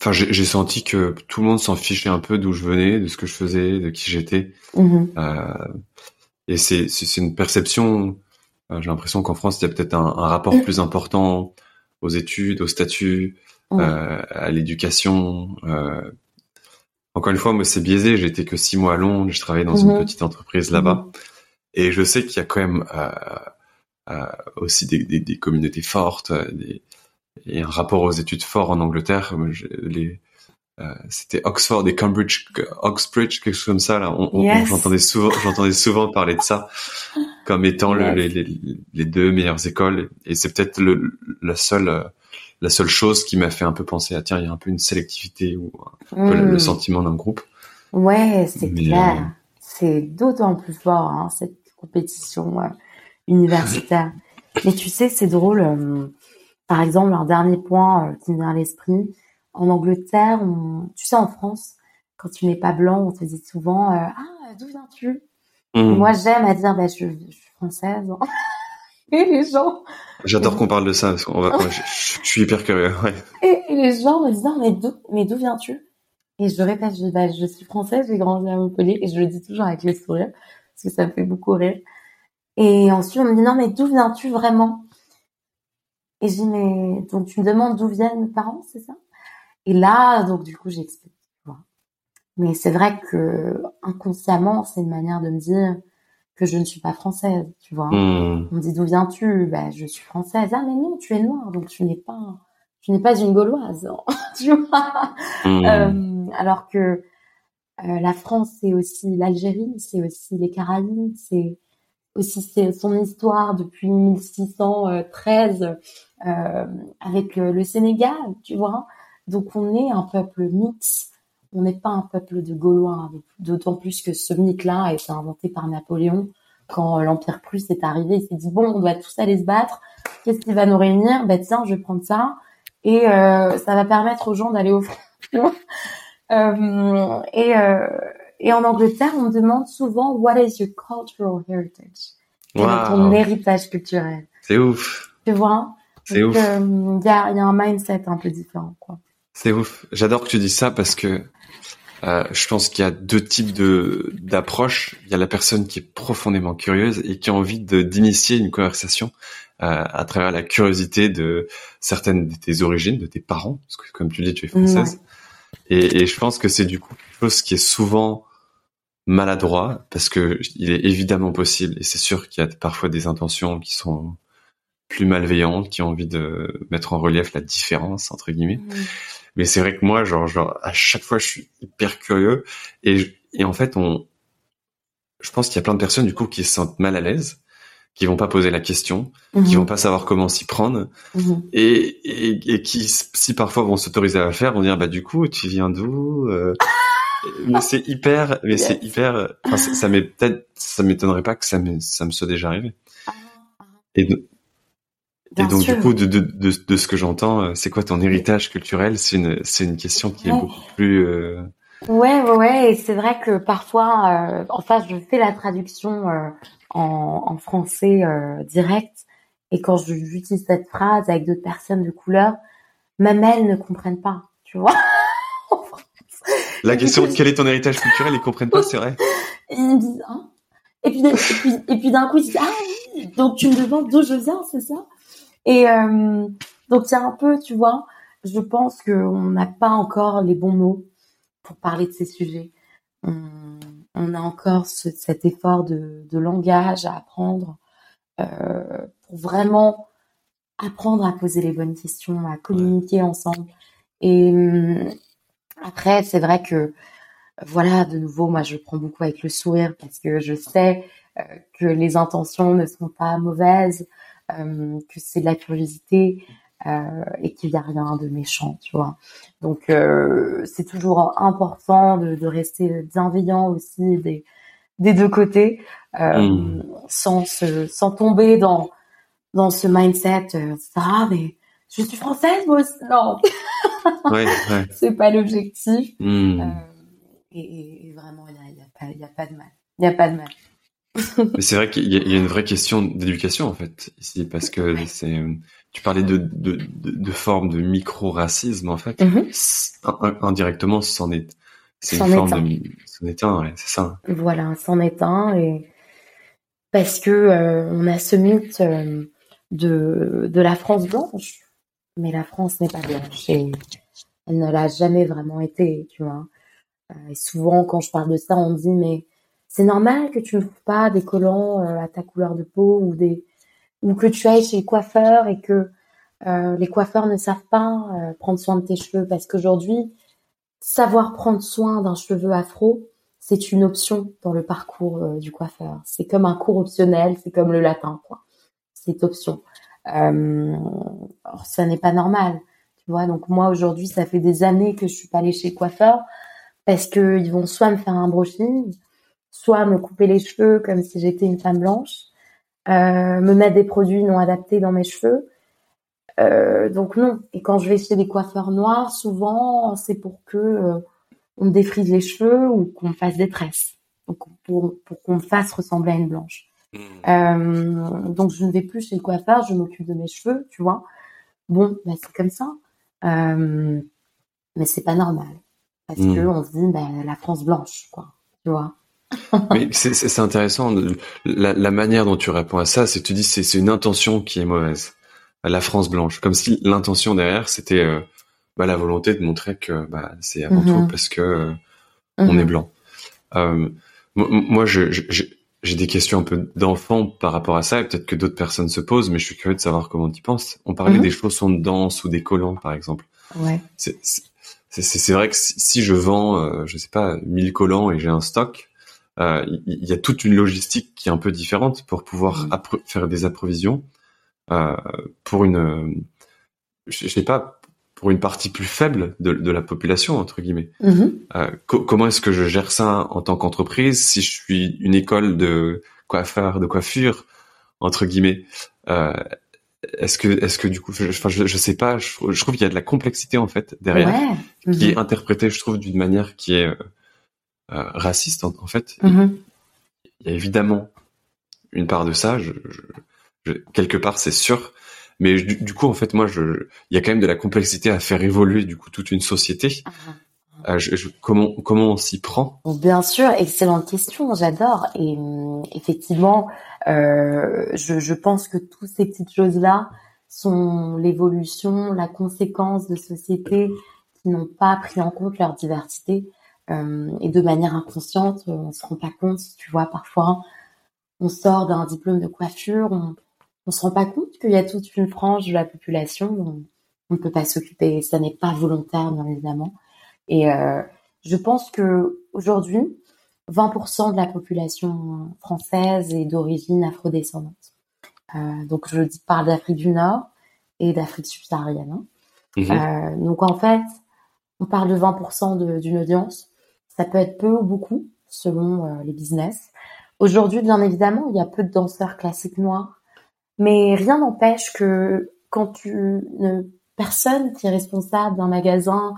S3: Enfin, j'ai senti que tout le monde s'en fichait un peu d'où je venais, de ce que je faisais, de qui j'étais.
S4: Mhm.
S3: Euh, et c'est une perception. euh, J'ai l'impression qu'en France, il y a peut-être un, un rapport plus important aux études, au statut, euh, à l'éducation. Encore une fois, moi, c'est biaisé. Été que six mois à Londres. Je travaillais dans
S4: Mhm.
S3: une petite entreprise là-bas, et je sais qu'il y a quand même aussi des, des, des communautés fortes, euh, des, et un rapport aux études fort en Angleterre. Les, euh, c'était Oxford et Cambridge, Oxbridge, quelque chose comme ça. Là, on, on-
S4: Yes.
S3: j'entendais souvent, j'entendais souvent parler de ça comme étant
S4: Yes.
S3: les, les, les deux meilleures écoles. Et c'est peut-être le, la seule, euh, la seule chose qui m'a fait un peu penser à tiens, il y a un peu une sélectivité ou un peu le,
S4: Mhm.
S3: sentiment d'un groupe.
S4: Ouais, c'est
S3: Mais,
S4: clair.
S3: euh,
S4: C'est d'autant plus fort, hein, cette compétition universitaire. Mais tu sais, c'est drôle. euh, par exemple, un dernier point euh, qui me vient à l'esprit. En Angleterre, on- tu sais, en France, quand tu n'es pas blanc, on te dit souvent euh, Ah, d'où viens-tu?
S3: Hmm.
S4: Moi, j'aime à dire bah, je, je suis française. Et les gens,
S3: J'adore qu'on parle de ça parce qu'on va, je, je- je suis hyper curieux. Ouais.
S4: et, et les gens me disent Ah, mais d'où, mais d'où viens-tu? Et je répète, je bah, je suis française, j'ai grandi à Montpellier, et je le dis toujours avec le sourire parce que ça me fait beaucoup rire. Et ensuite, on me dit non, mais d'où viens-tu vraiment? Et je dis mais donc tu me demandes d'où viennent mes parents, c'est ça? Et là, donc du coup, j'explique. tu vois. Mais c'est vrai que inconsciemment, c'est une manière de me dire que je ne suis pas française, tu vois.
S3: Hmm.
S4: On me dit d'où viens-tu? Ben je suis française. Ah mais non, tu es noire, donc tu n'es pas, tu n'es pas une gauloise, tu vois.
S3: Hmm.
S4: Euh, alors que euh, la France, c'est aussi l'Algérie, c'est aussi les Caraïbes, c'est aussi c'est son histoire depuis 1613 euh, avec euh, le Sénégal, tu vois. Donc on est un peuple mix, on n'est pas un peuple de Gaulois, d'autant plus que ce mythe-là a été inventé par Napoléon quand euh, l'Empire Prusse est arrivé. Il s'est dit bon, on doit tous aller se battre. Qu'est-ce qui va nous réunir? Ben tiens, je vais prendre ça et euh, ça va permettre aux gens d'aller au front. Euh, et, euh, et en Angleterre, on me demande souvent What is your cultural heritage? Quel est ton héritage culturel?
S3: C'est ouf.
S4: Tu vois?
S3: C'est ouf.
S4: euh, Il y, a, il y a un mindset un peu différent, quoi.
S3: C'est ouf. J'adore que tu dis ça parce que euh, je pense qu'il y a deux types de d'approches. Il y a la personne qui est profondément curieuse et qui a envie de d'initier une conversation euh, à travers la curiosité de certaines de tes origines, de tes parents, parce que comme tu dis, tu es française. Et, et je pense que c'est du coup chose qui est souvent maladroit parce que il est évidemment possible et c'est sûr qu'il y a parfois des intentions qui sont plus malveillantes, qui ont envie de mettre en relief la différence entre guillemets. Mais c'est vrai que moi, genre, genre, à chaque fois, je suis hyper curieux. Et, je- et en fait, on, je pense qu'il y a plein de personnes, du coup, qui se sentent mal à l'aise, qui vont pas poser la question, qui
S4: Mhm.
S3: vont pas savoir comment s'y prendre,
S4: Mhm.
S3: et, et, et qui, si parfois vont s'autoriser à le faire, vont dire, bah, du coup, tu viens d'où? euh Mais c'est hyper, mais c'est hyper, enfin, ça, ça m'est peut-être, ça m'étonnerait pas que ça me, ça me soit déjà arrivé. Et, do- et
S4: Bien
S3: donc,
S4: sûr.
S3: du coup, de, de, de, de ce que j'entends, euh, c'est quoi ton héritage culturel? C'est une, c'est une question qui est beaucoup plus, euh,
S4: Ouais, ouais, ouais. Et c'est vrai que parfois, euh, enfin, je fais la traduction euh, en, en français direct. Et quand je- j'utilise cette phrase avec d'autres personnes de couleur, même elles ne comprennent pas, tu vois?
S3: La question de quel est ton héritage culturel, ils comprennent pas, c'est vrai.
S4: Et ils me disent, hein et puis, et puis, et puis d'un coup, ils disent, ah oui, donc tu me demandes d'où je viens, c'est ça? Et euh, donc il y a un peu, tu vois, je pense qu'on n'a pas encore les bons mots pour parler de ces sujets. On, on a encore ce- cet effort de, de langage à apprendre euh, pour vraiment apprendre à poser les bonnes questions, à communiquer ensemble. Et hum, après, c'est vrai que voilà, de nouveau, moi, je prends beaucoup avec le sourire parce que je sais euh, que les intentions ne sont pas mauvaises, euh, que c'est de la curiosité. euh, et qu'il n'y a rien de méchant, tu vois. Donc c'est toujours important de, de, rester bienveillant aussi des, des deux côtés, mmh. sans se, sans tomber dans dans ce mindset ah mais je suis française moi aussi non
S3: ouais, ouais.
S4: c'est pas l'objectif
S3: mmh.
S4: et, et, vraiment il y a, pas a de mal il a pas de mal
S3: mais c'est vrai qu'il y, y, a une vraie question d'éducation en fait ici parce que c'est tu parlais de, de, de, de forme de micro-racisme, en fait. Mm-hmm. Indirectement, c'en est, c'est une forme de, c'en est un, ouais, c'est ça.
S4: Voilà, c'en est un, et parce que euh, on a ce mythe euh, de, de la France blanche, mais la France n'est pas blanche, elle ne l'a jamais vraiment été, tu vois. Euh, et souvent, quand je parle de ça, on me dit, mais c'est normal que tu ne trouves pas des collants à ta couleur de peau ou que tu ailles chez le coiffeur et que euh, les coiffeurs ne savent pas euh, prendre soin de tes cheveux parce qu'aujourd'hui, savoir prendre soin d'un cheveu afro, c'est une option dans le parcours euh, du coiffeur. C'est comme un cours optionnel, c'est comme le latin, quoi. C'est option. Or, ça n'est pas normal, tu vois. Donc moi aujourd'hui, ça fait des années que je suis pas allée chez coiffeur parce que ils vont soit me faire un brushing, soit me couper les cheveux comme si j'étais une femme blanche, euh, me mettre des produits non adaptés dans mes cheveux. Euh, donc non. Et quand je vais chez des coiffeurs noirs, souvent c'est pour que euh, on me défrise les cheveux ou qu'on me fasse des tresses, donc pour, pour qu'on me fasse ressembler à une blanche. Mmh. Euh, donc je ne vais plus chez le coiffeur, je m'occupe de mes cheveux, tu vois. Bon, bah, c'est comme ça, euh, mais c'est pas normal parce mmh. que on se dit bah, la France blanche, quoi, tu vois.
S3: Mais c'est intéressant. La, la, manière dont tu réponds à ça, c'est que tu dis c'est une intention qui est mauvaise. La France blanche, comme si l'intention derrière c'était euh, bah, la volonté de montrer que bah, c'est avant tout mm-hmm. parce que euh, on est mm-hmm. blanc. Moi, j'ai des questions un peu d'enfant par rapport à ça, et peut-être que d'autres personnes se posent, mais je suis curieux de savoir comment tu penses. On parlait mm-hmm. des chaussons de danse ou des collants, par exemple.
S4: Ouais.
S3: C'est vrai que si, je vends, euh, je sais pas, 1000 collants et j'ai un stock, euh, il y, a toute une logistique qui est un peu différente pour pouvoir mm. faire des approvisions euh, pour une, je sais pas, pour une partie plus faible de, de la population entre guillemets.
S4: Mm-hmm.
S3: Euh, comment est-ce que je gère ça en tant qu'entreprise si je suis une école de coiffeur, de coiffure entre guillemets euh, est-ce que, est-ce que du coup, je, enfin, je, je sais pas, je, je trouve qu'il y a de la complexité en fait derrière,
S4: ouais.
S3: qui est
S4: mm-hmm.
S3: interprétée, je trouve, d'une manière qui est euh, raciste en, fait.
S4: Mm-hmm.
S3: Il y a évidemment une part de ça, je, quelque part c'est sûr, mais du, du, coup en fait moi je, il y a quand même de la complexité à faire évoluer du coup toute une société. Uh-huh. Euh, je, comment comment on s'y prend?
S4: Bien sûr, excellente question, j'adore. Et euh, effectivement, euh, je, je, pense que toutes ces petites choses là sont l'évolution, la conséquence de sociétés qui n'ont pas pris en compte leur diversité euh, et de manière inconsciente, on se rend pas compte, tu vois, parfois on sort d'un diplôme de coiffure, on, on se rend pas compte qu'il y a toute une frange de la population dont on ne peut pas s'occuper. Ça n'est pas volontaire, bien évidemment. Et euh, je pense que aujourd'hui, 20% de la population française est d'origine afrodescendante. Euh, donc je parle d'Afrique du Nord et d'Afrique subsaharienne. Hein.
S3: Mmh.
S4: Euh, donc en fait, on parle de 20% d'une audience ça peut être peu ou beaucoup selon euh, les business. Aujourd'hui, bien évidemment, il y a peu de danseurs classiques noirs, mais rien n'empêche que quand une personne qui est responsable d'un magasin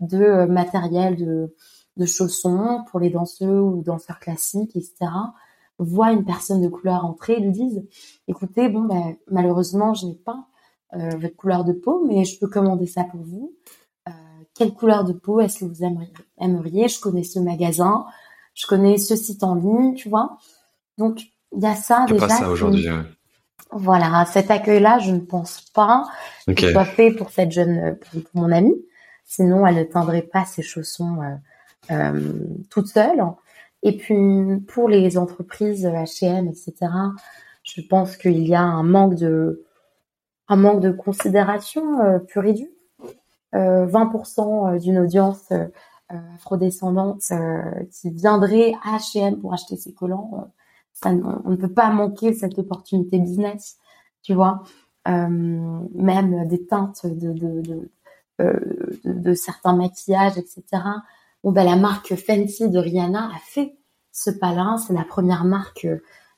S4: de euh, matériel de, de chaussons pour les danseux ou danseurs classiques, etc., voit une personne de couleur entrer et lui disent écoutez, bon, ben, malheureusement, je n'ai pas euh, votre couleur de peau, mais je peux commander ça pour vous quelle couleur de peau est-ce que vous aimeriez, Je connais ce magasin, je connais ce site en ligne, tu vois. Donc il y a ça déjà.
S3: Pas ça aujourd'hui.
S4: Voilà, cet accueil-là, je ne pense pas qu'il soit fait pour cette jeune, pour, mon amie. Sinon, elle ne teindrait pas ses chaussons euh, euh, toute seule. Et puis pour les entreprises H&M, etc. Je pense qu'il y a un manque de un manque de considération euh, pure et dure 20% euh, d'une audience euh, afrodescendante euh, qui viendrait à H&M pour acheter ses collants, on ne peut pas manquer cette opportunité business, tu vois. même des teintes de, de, de, de, certains maquillages, etc. Bon, ben, la marque Fenty de Rihanna a fait ce pas-là. C'est la première marque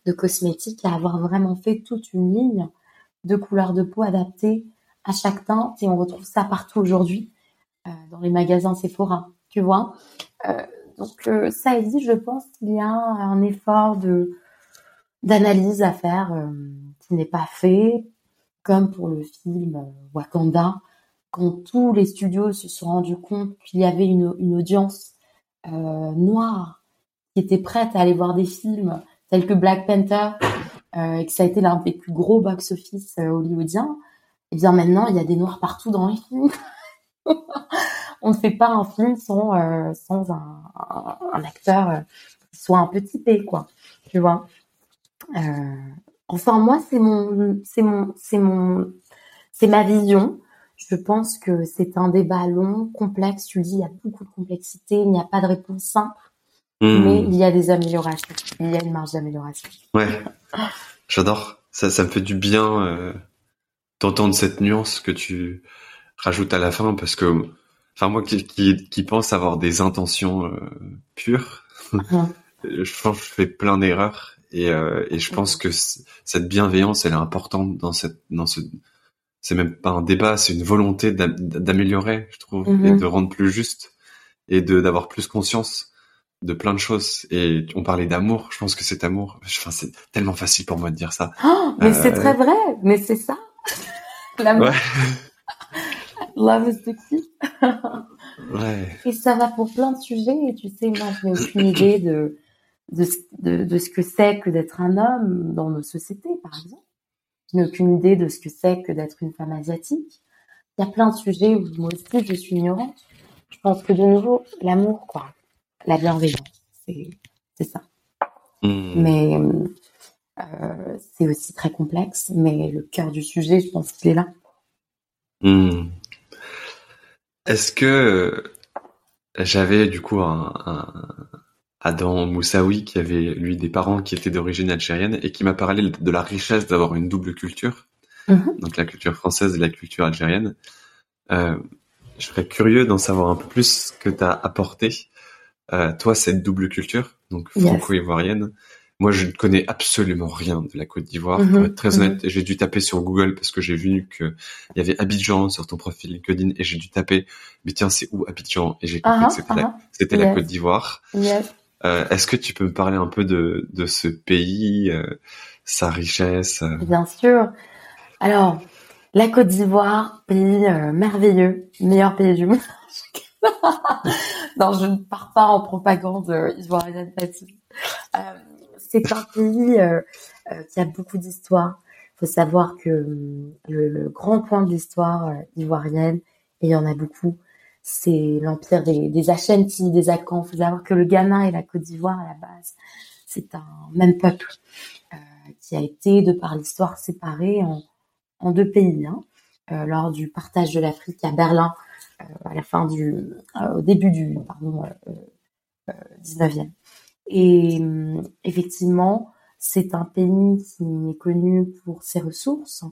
S4: de cosmétiques à avoir vraiment fait toute une ligne de couleurs de peau adaptées à chaque teinte et on retrouve ça partout aujourd'hui euh, dans les magasins Sephora, tu vois. Euh, donc euh, ça dit, je pense qu'il y a un effort de d'analyse à faire qui n'est pas fait, comme pour le film Wakanda, quand tous les studios se sont rendus compte qu'il y avait une, une audience noire qui était prête à aller voir des films tels que Black Panther, et que ça a été l'un des plus gros box-office hollywoodiens, et eh bien maintenant il y a des noirs partout dans les films. on ne fait pas un film sans euh, sans un, un, acteur euh, qui soit un peu typé quoi, tu vois. Euh, enfin moi c'est mon c'est mon c'est mon c'est ma vision. Je pense que c'est un débat long, complexe. Tu dis il y a beaucoup de complexité, il n'y a pas de réponse simple, hmm. mais il y a des améliorations. Il y a une marge d'amélioration.
S3: Ouais, j'adore. Ça, ça me fait du bien. Euh d'entendre cette nuance que tu rajoutes à la fin parce que enfin moi qui, qui, pense avoir des intentions euh, pures je pense que je fais plein d'erreurs et, euh, et je pense que cette bienveillance elle est importante dans cette dans ce c'est même pas un débat c'est une volonté d'améliorer je trouve et mm-hmm. de rendre plus juste et de d'avoir plus conscience de plein de choses et on parlait d'amour je pense que cet amour enfin c'est tellement facile pour moi de dire ça
S4: oh, mais c'est euh, très vrai mais c'est ça
S3: Ouais.
S4: Love is the key.
S3: ouais.
S4: Et ça va pour plein de sujets. Et tu sais, moi, je n'ai aucune idée de, de, de, de ce que c'est que d'être un homme dans nos sociétés, par exemple. Je n'ai aucune idée de ce que c'est que d'être une femme asiatique. Il y a plein de sujets où moi aussi je suis ignorante. Je pense que de nouveau, l'amour, quoi. La bienveillance, c'est, c'est ça. Hmm. Mais euh, c'est aussi très complexe, mais le cœur du sujet, je pense qu'il est là.
S3: Hmm. Est-ce que j'avais du coup un, Adam Moussaoui qui avait lui des parents qui étaient d'origine algérienne et qui m'a parlé de la richesse d'avoir une double culture, mhm. donc la culture française et la culture algérienne. Euh, je serais curieux d'en savoir un peu plus ce que tu as apporté, toi, cette double culture, donc franco-ivoirienne. Moi, je ne connais absolument rien de la Côte d'Ivoire. pour mhm. être très honnête, mhm. j'ai dû taper sur Google parce que j'ai vu qu'il y avait Abidjan sur ton profil LinkedIn et j'ai dû taper, mais tiens, c'est où Abidjan? Et j'ai compris que c'était, c'était la Côte d'Ivoire. Euh, est-ce que tu peux me parler un peu de, de ce pays, euh, sa richesse euh?
S4: Bien sûr. Alors, la Côte d'Ivoire, pays merveilleux, meilleur pays du monde. non, je ne pars pas en propagande ivoirienne là-dessus. C'est un pays euh, euh, qui a beaucoup d'histoire. Il faut savoir que hum, le, grand point de l'histoire euh, ivoirienne, et il y en a beaucoup, c'est l'empire des, des Ashanti, des Akans. Il faut savoir que le Ghana et la Côte d'Ivoire, à la base, c'est un même peuple qui a été, de par l'histoire, séparé en, en, deux pays. Hein, lors du partage de l'Afrique à Berlin, à la fin du, au début du pardon, 19e. Et hum, effectivement, c'est un pays qui est connu pour ses ressources,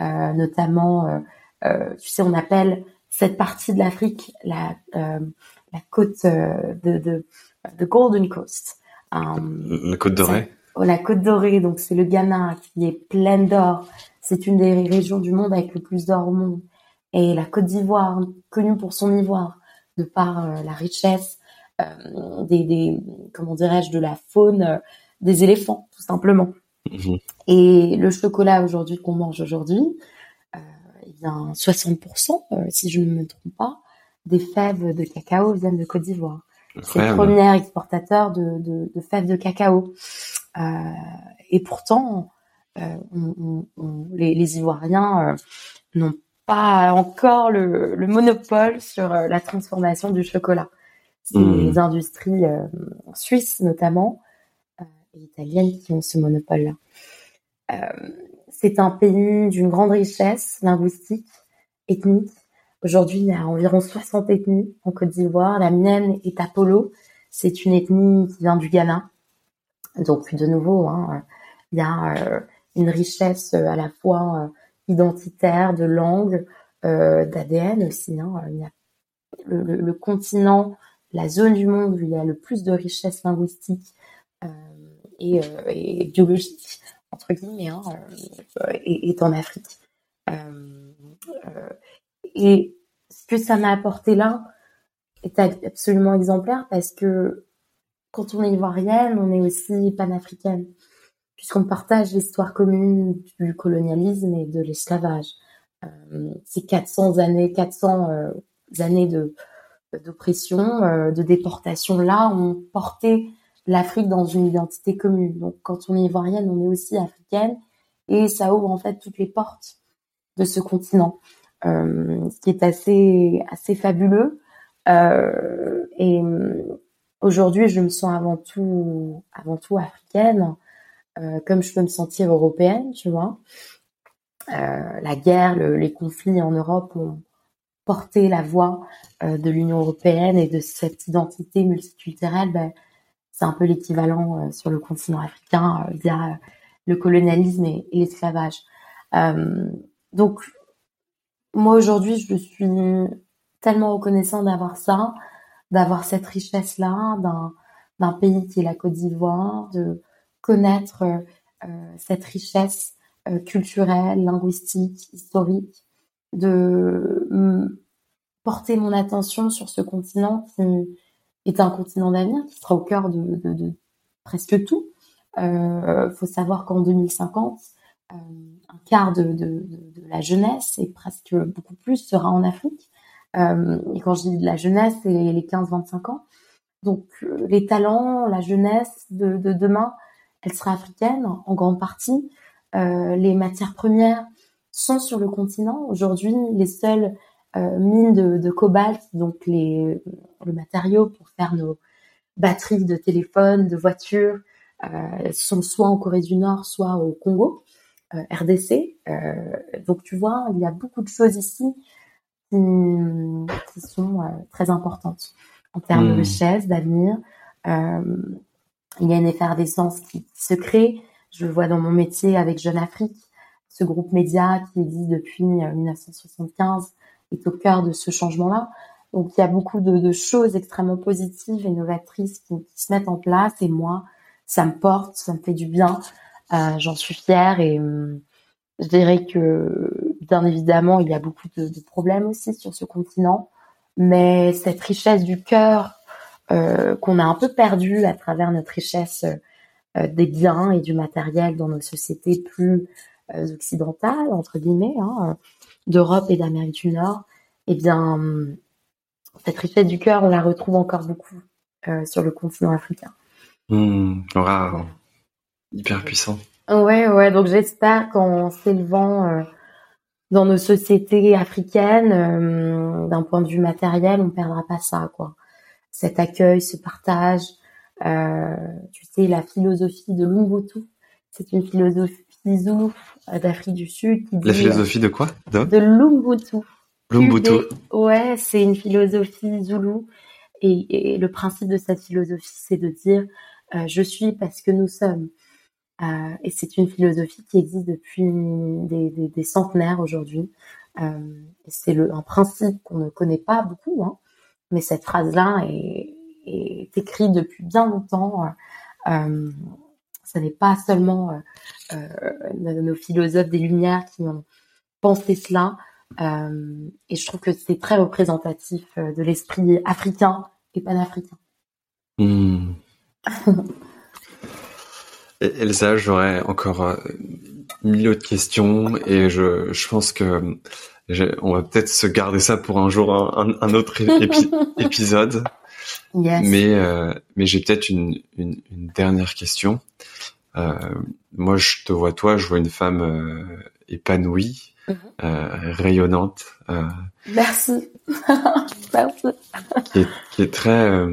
S4: euh, notamment, euh, euh, tu sais, on appelle cette partie de l'Afrique la, la côte de, de, de, Golden Coast.
S3: la côte dorée.
S4: Oh, la côte dorée, donc c'est le Ghana qui est pleine d'or. C'est une des régions du monde avec le plus d'or au monde. Et la Côte d'Ivoire, connue pour son ivoire, de par la richesse euh, des, des, comment dirais-je, de la faune euh, des éléphants, tout simplement. Mhm. Et le chocolat aujourd'hui qu'on mange aujourd'hui, euh, bien 60%, euh, si je ne me trompe pas, des fèves de cacao viennent de Côte d'Ivoire. C'est le premier exportateur de, de, de, fèves de cacao. Euh, et pourtant, euh, on, on, les, les, Ivoiriens n'ont pas encore le, le, monopole sur la transformation du chocolat. C'est mmh. les industries suisses notamment et italiennes qui ont ce monopole-là. Euh, c'est un pays d'une grande richesse linguistique, ethnique. Aujourd'hui, il y a environ 60 ethnies en Côte d'Ivoire. La mienne est Apollo. C'est une ethnie qui vient du Ghana. Donc, de nouveau, hein, il y a une richesse à la fois identitaire, de langue, d'ADN aussi. Hein. le, continent, la zone du monde où il y a le plus de richesse linguistique et, et, biologique, entre guillemets, hein, est, en Afrique. et ce que ça m'a apporté là est absolument exemplaire parce que quand on est ivoirienne, on est aussi panafricaine, puisqu'on partage l'histoire commune du colonialisme et de l'esclavage. Euh, ces 400 années, 400 euh, années de d'oppression, euh, de déportation là ont porté l'Afrique dans une identité commune. Donc quand on est ivoirienne, on est aussi africaine et ça ouvre en fait toutes les portes de ce continent, euh, ce qui est assez assez fabuleux. Euh, et Aujourd'hui, je me sens avant tout, avant tout africaine, euh, comme je peux me sentir européenne, tu vois. Euh, la guerre, les conflits en Europe ont porté la voix euh, de l'Union européenne et de cette identité multiculturelle. Ben, c'est un peu l'équivalent sur le continent africain via le colonialisme et, l'esclavage. donc, moi aujourd'hui, je suis tellement reconnaissante d'avoir ça d'avoir cette richesse-là d'un, pays qui est la Côte d'Ivoire, de connaître euh, cette richesse euh, culturelle, linguistique, historique, de porter mon attention sur ce continent qui est un continent d'avenir, qui sera au cœur de, presque tout. Euh, faut savoir qu'en 2050, euh, un quart de, la jeunesse et presque beaucoup plus sera en Afrique. Euh, et quand je dis de la jeunesse, c'est les 15-25 ans. Donc les talents, la jeunesse de, de, demain, elle sera africaine en grande partie. Les matières premières sont sur le continent. Aujourd'hui, les seules euh, mines de, de, cobalt, donc les, le matériau pour faire nos batteries de téléphone, de voitures, euh, sont soit en Corée du Nord, soit au Congo, euh, RDC. donc tu vois, il y a beaucoup de choses ici qui, sont très importantes en termes de hmm. richesse, d'avenir. Il y a une effervescence qui, se crée. Je le vois dans mon métier avec Jeune Afrique, ce groupe média qui existe depuis 1975 euh, est au cœur de ce changement-là. Donc il y a beaucoup de, choses extrêmement positives et novatrices qui, se mettent en place et moi, ça me porte, ça me fait du bien. Euh, J'en suis fière et hum, je dirais que, bien évidemment, il y a beaucoup de, problèmes aussi sur ce continent, mais cette richesse du cœur euh, qu'on a un peu perdue à travers notre richesse euh, des biens et du matériel dans nos sociétés plus occidentales, entre guillemets, hein, d'Europe et d'Amérique du Nord, eh bien, cette richesse du cœur, on la retrouve encore beaucoup euh, sur le continent africain.
S3: Mmh, hyper puissant.
S4: Ouais, ouais. Donc j'espère qu'en s'élevant euh, dans nos sociétés africaines, euh, d'un point de vue matériel, on perdra pas ça, quoi. Cet accueil, ce partage. Tu sais, la philosophie de l'Ubuntu, c'est une philosophie zoulou d'Afrique du Sud.
S3: Qui la philosophie de quoi
S4: De, de l'Ubuntu.
S3: L'Ubuntu.
S4: Ouais, c'est une philosophie zoulou. Et, et, le principe de cette philosophie, c'est de dire je suis parce que nous sommes. Euh, et c'est une philosophie qui existe depuis des, des, des centenaires aujourd'hui. Euh, c'est un principe qu'on ne connaît pas beaucoup, hein, mais cette phrase-là est, est, écrite depuis bien longtemps. Euh, ce n'est pas seulement euh, nos philosophes des Lumières qui ont pensé cela. et je trouve que c'est très représentatif de l'esprit africain et panafricain.
S3: Mmh. Elsa, j'aurais encore euh, mille autres questions et je, je pense que on va peut-être se garder ça pour un jour, un, autre épisode. Mais, euh, mais j'ai peut-être une, une, dernière question. Euh, moi, je te vois toi, je vois une femme épanouie, mhm. rayonnante.
S4: Merci. Merci.
S3: Qui est, qui est très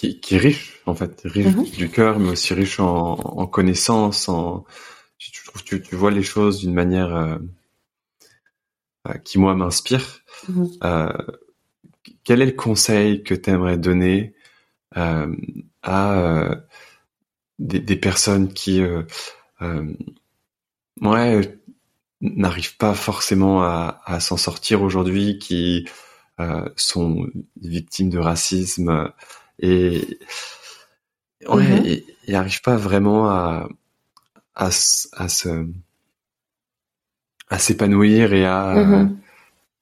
S3: qui, qui, est riche en fait, riche mhm. du cœur, mais aussi riche en, en connaissances. En, tu, tu, tu, vois les choses d'une manière euh, euh qui moi m'inspire. Euh, quel est le conseil que tu aimerais donner euh, à euh, des, des, personnes qui ouais, n'arrivent pas forcément à, à s'en sortir aujourd'hui, qui euh, sont victimes de racisme et ouais, et, n'arrivent pas vraiment à à, à se à s'épanouir et à mm-hmm.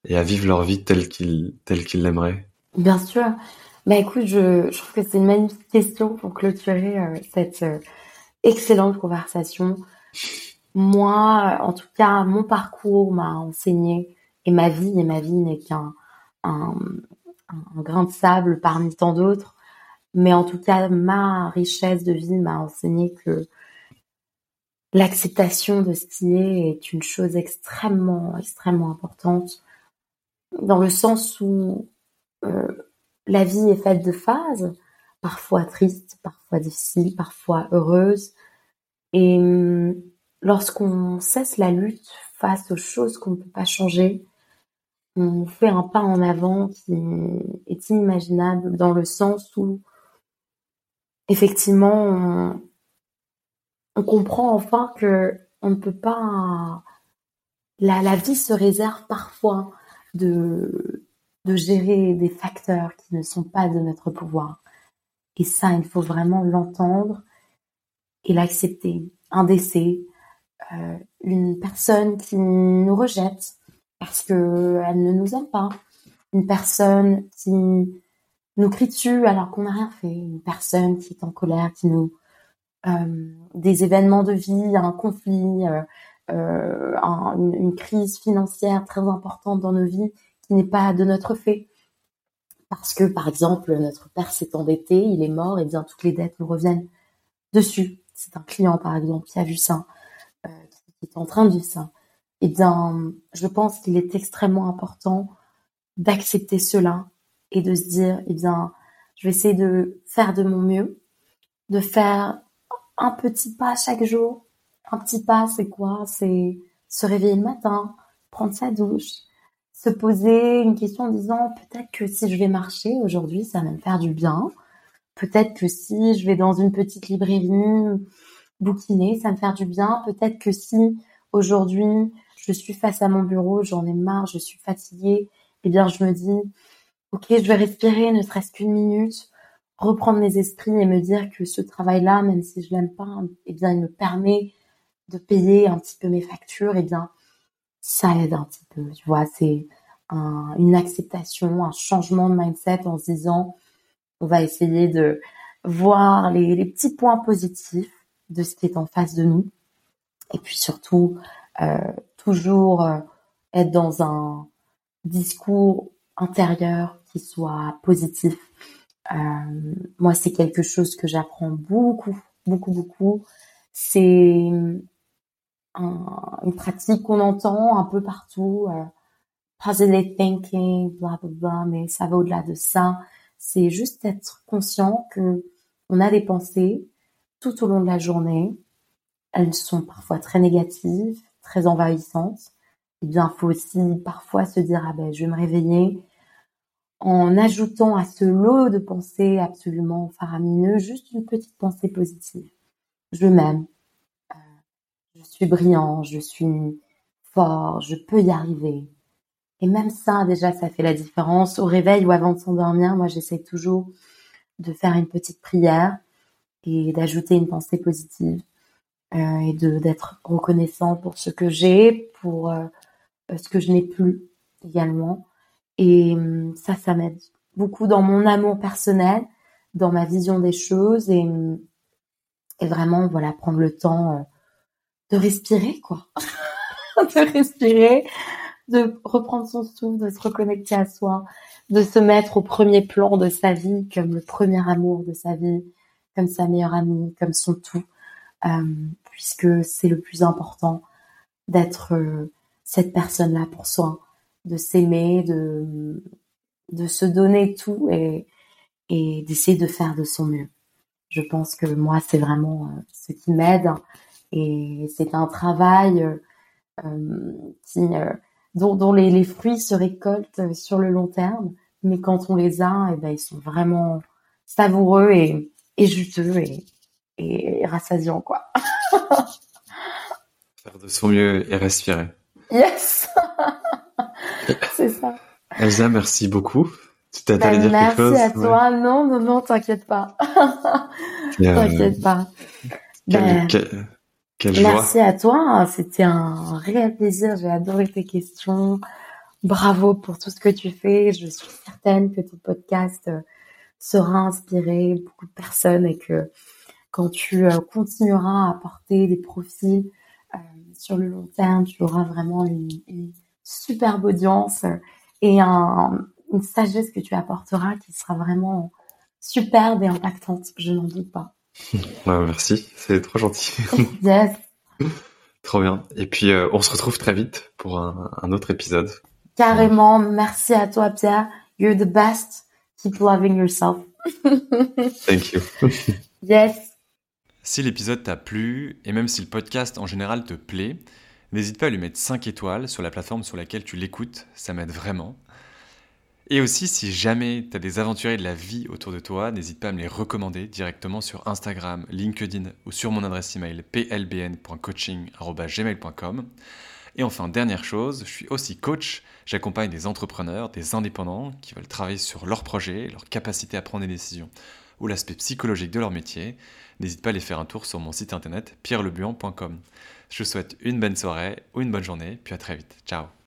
S3: Et à vivre leur vie telle qu'ils telle qu'ils l'aimeraient.
S4: Bien sûr. Bah écoute, je, je trouve que c'est une magnifique question pour clôturer euh, cette euh, excellente conversation. Moi, en tout cas, mon parcours m'a enseigné, et ma vie, et ma vie n'est qu'un un, un, grain de sable parmi tant d'autres, mais en tout cas, ma richesse de vie m'a enseigné que l'acceptation de ce qui est est une chose extrêmement, extrêmement importante, dans le sens où euh, la vie est faite de phases, parfois tristes, parfois difficiles, parfois heureuses, et hum, lorsqu'on cesse la lutte face aux choses qu'on ne peut pas changer, on fait un pas en avant qui est inimaginable dans le sens où effectivement on, comprend enfin que on ne peut pas la, la vie se réserve parfois de, gérer des facteurs qui ne sont pas de notre pouvoir. Et ça, il faut vraiment l'entendre et l'accepter. Un décès, euh, une personne qui nous rejette parce que elle ne nous aime pas, une personne qui nous crie dessus alors qu'on n'a rien fait, une personne qui est en colère, qui nous euh, des événements de vie, un conflit, euh, euh une, crise financière très importante dans nos vies qui n'est pas de notre fait. Parce que, par exemple, notre père s'est endetté, il est mort, et bien toutes les dettes nous reviennent dessus. C'est un client, par exemple, qui a vu ça qui est en train de vivre ça, eh bien, je pense qu'il est extrêmement important d'accepter cela et de se dire, eh bien, je vais essayer de faire de mon mieux, de faire un petit pas chaque jour. Un petit pas, c'est quoi? C'est se réveiller le matin, prendre sa douche, se poser une question en disant peut-être que si je vais marcher aujourd'hui, ça va me faire du bien. Peut-être que si je vais dans une petite librairie bouquiner, ça me faire du bien. Peut-être que si aujourd'hui je suis face à mon bureau, j'en ai marre, je suis fatiguée, eh bien je me dis ok, je vais respirer, ne serait-ce qu'une minute, reprendre mes esprits et me dire que ce travail-là, même si je l'aime pas, eh bien il me permet de payer un petit peu mes factures, eh bien ça aide un petit peu, tu vois, c'est une acceptation, un changement de mindset en se disant on va essayer de voir les petits points positifs de ce qui est en face de nous. Et puis surtout, euh, toujours euh, être dans un discours intérieur qui soit positif. Euh, moi, c'est quelque chose que j'apprends beaucoup, beaucoup, beaucoup. C'est un, une pratique qu'on entend un peu partout. Euh, positive thinking, bla bla bla, mais ça va au-delà de ça. C'est juste être conscient que on a des pensées, tout au long de la journée. Elles sont parfois très négatives, très envahissantes. Eh bien, faut aussi parfois se dire ah ben je vais me réveiller en ajoutant à ce lot de pensées absolument faramineux juste une petite pensée positive. Je m'aime, je suis brillant, je suis fort, je peux y arriver. Et même ça, déjà, ça fait la différence. Au réveil ou avant de s'endormir, moi, j'essaie toujours de faire une petite prière et d'ajouter une pensée positive euh, et d'être reconnaissant pour ce que j'ai, pour euh, ce que je n'ai plus également. Et hum, ça, ça m'aide beaucoup dans mon amour personnel, dans ma vision des choses et, hum, et vraiment, voilà, prendre le temps euh, de respirer, quoi. de respirer, de reprendre son souffle, de se reconnecter à soi, de se mettre au premier plan de sa vie comme le premier amour de sa vie, comme sa meilleure amie, comme son tout, euh, puisque c'est le plus important d'être euh, cette personne-là pour soi, de s'aimer, de, de se donner tout et, et d'essayer de faire de son mieux. Je pense que moi, c'est vraiment euh, ce qui m'aide et c'est un travail euh, qui, dont, dont les, les, fruits se récoltent sur le long terme, mais quand on les a, et eh ben, ils sont vraiment savoureux et, et juteux et, et rassasiant, quoi.
S5: Faire de son mieux et respirer.
S4: Yes C'est ça.
S5: Elsa, merci beaucoup.
S4: Tu t'es ben, dire quelque chose? Merci à toi. Non, non, non, t'inquiète pas. t'inquiète pas. Ben, merci à toi. C'était un réel plaisir. J'ai adoré tes questions. Bravo pour tout ce que tu fais. Je suis certaine que ton podcast euh, sera inspiré beaucoup de personnes et que quand tu euh, continueras à apporter des profils euh, sur le long terme, tu auras vraiment une, superbe audience et un, une sagesse que tu apporteras qui sera vraiment superbe et impactante, je n'en doute pas.
S5: merci, c'est trop gentil.
S4: yes.
S5: trop bien. Et puis, euh, on se retrouve très vite pour un, un autre épisode.
S4: Carrément. Merci à toi, Pierre. You're the best. Keep loving yourself.
S5: Thank you.
S4: yes.
S3: Si l'épisode t'a plu, et même si le podcast en général te plaît, n'hésite pas à lui mettre 5 étoiles sur la plateforme sur laquelle tu l'écoutes, ça m'aide vraiment. Et aussi, si jamais tu as des aventuriers de la vie autour de toi, n'hésite pas à me les recommander directement sur Instagram, LinkedIn ou sur mon adresse email plbn.coaching.gmail.com. Et enfin, dernière chose, je suis aussi coach. J'accompagne des entrepreneurs, des indépendants qui veulent travailler sur leurs projets, leur capacité à prendre des décisions ou l'aspect psychologique de leur métier. N'hésite pas à aller faire un tour sur mon site internet pierrelebuan.com. Je vous souhaite une bonne soirée ou une bonne journée, puis à très vite. Ciao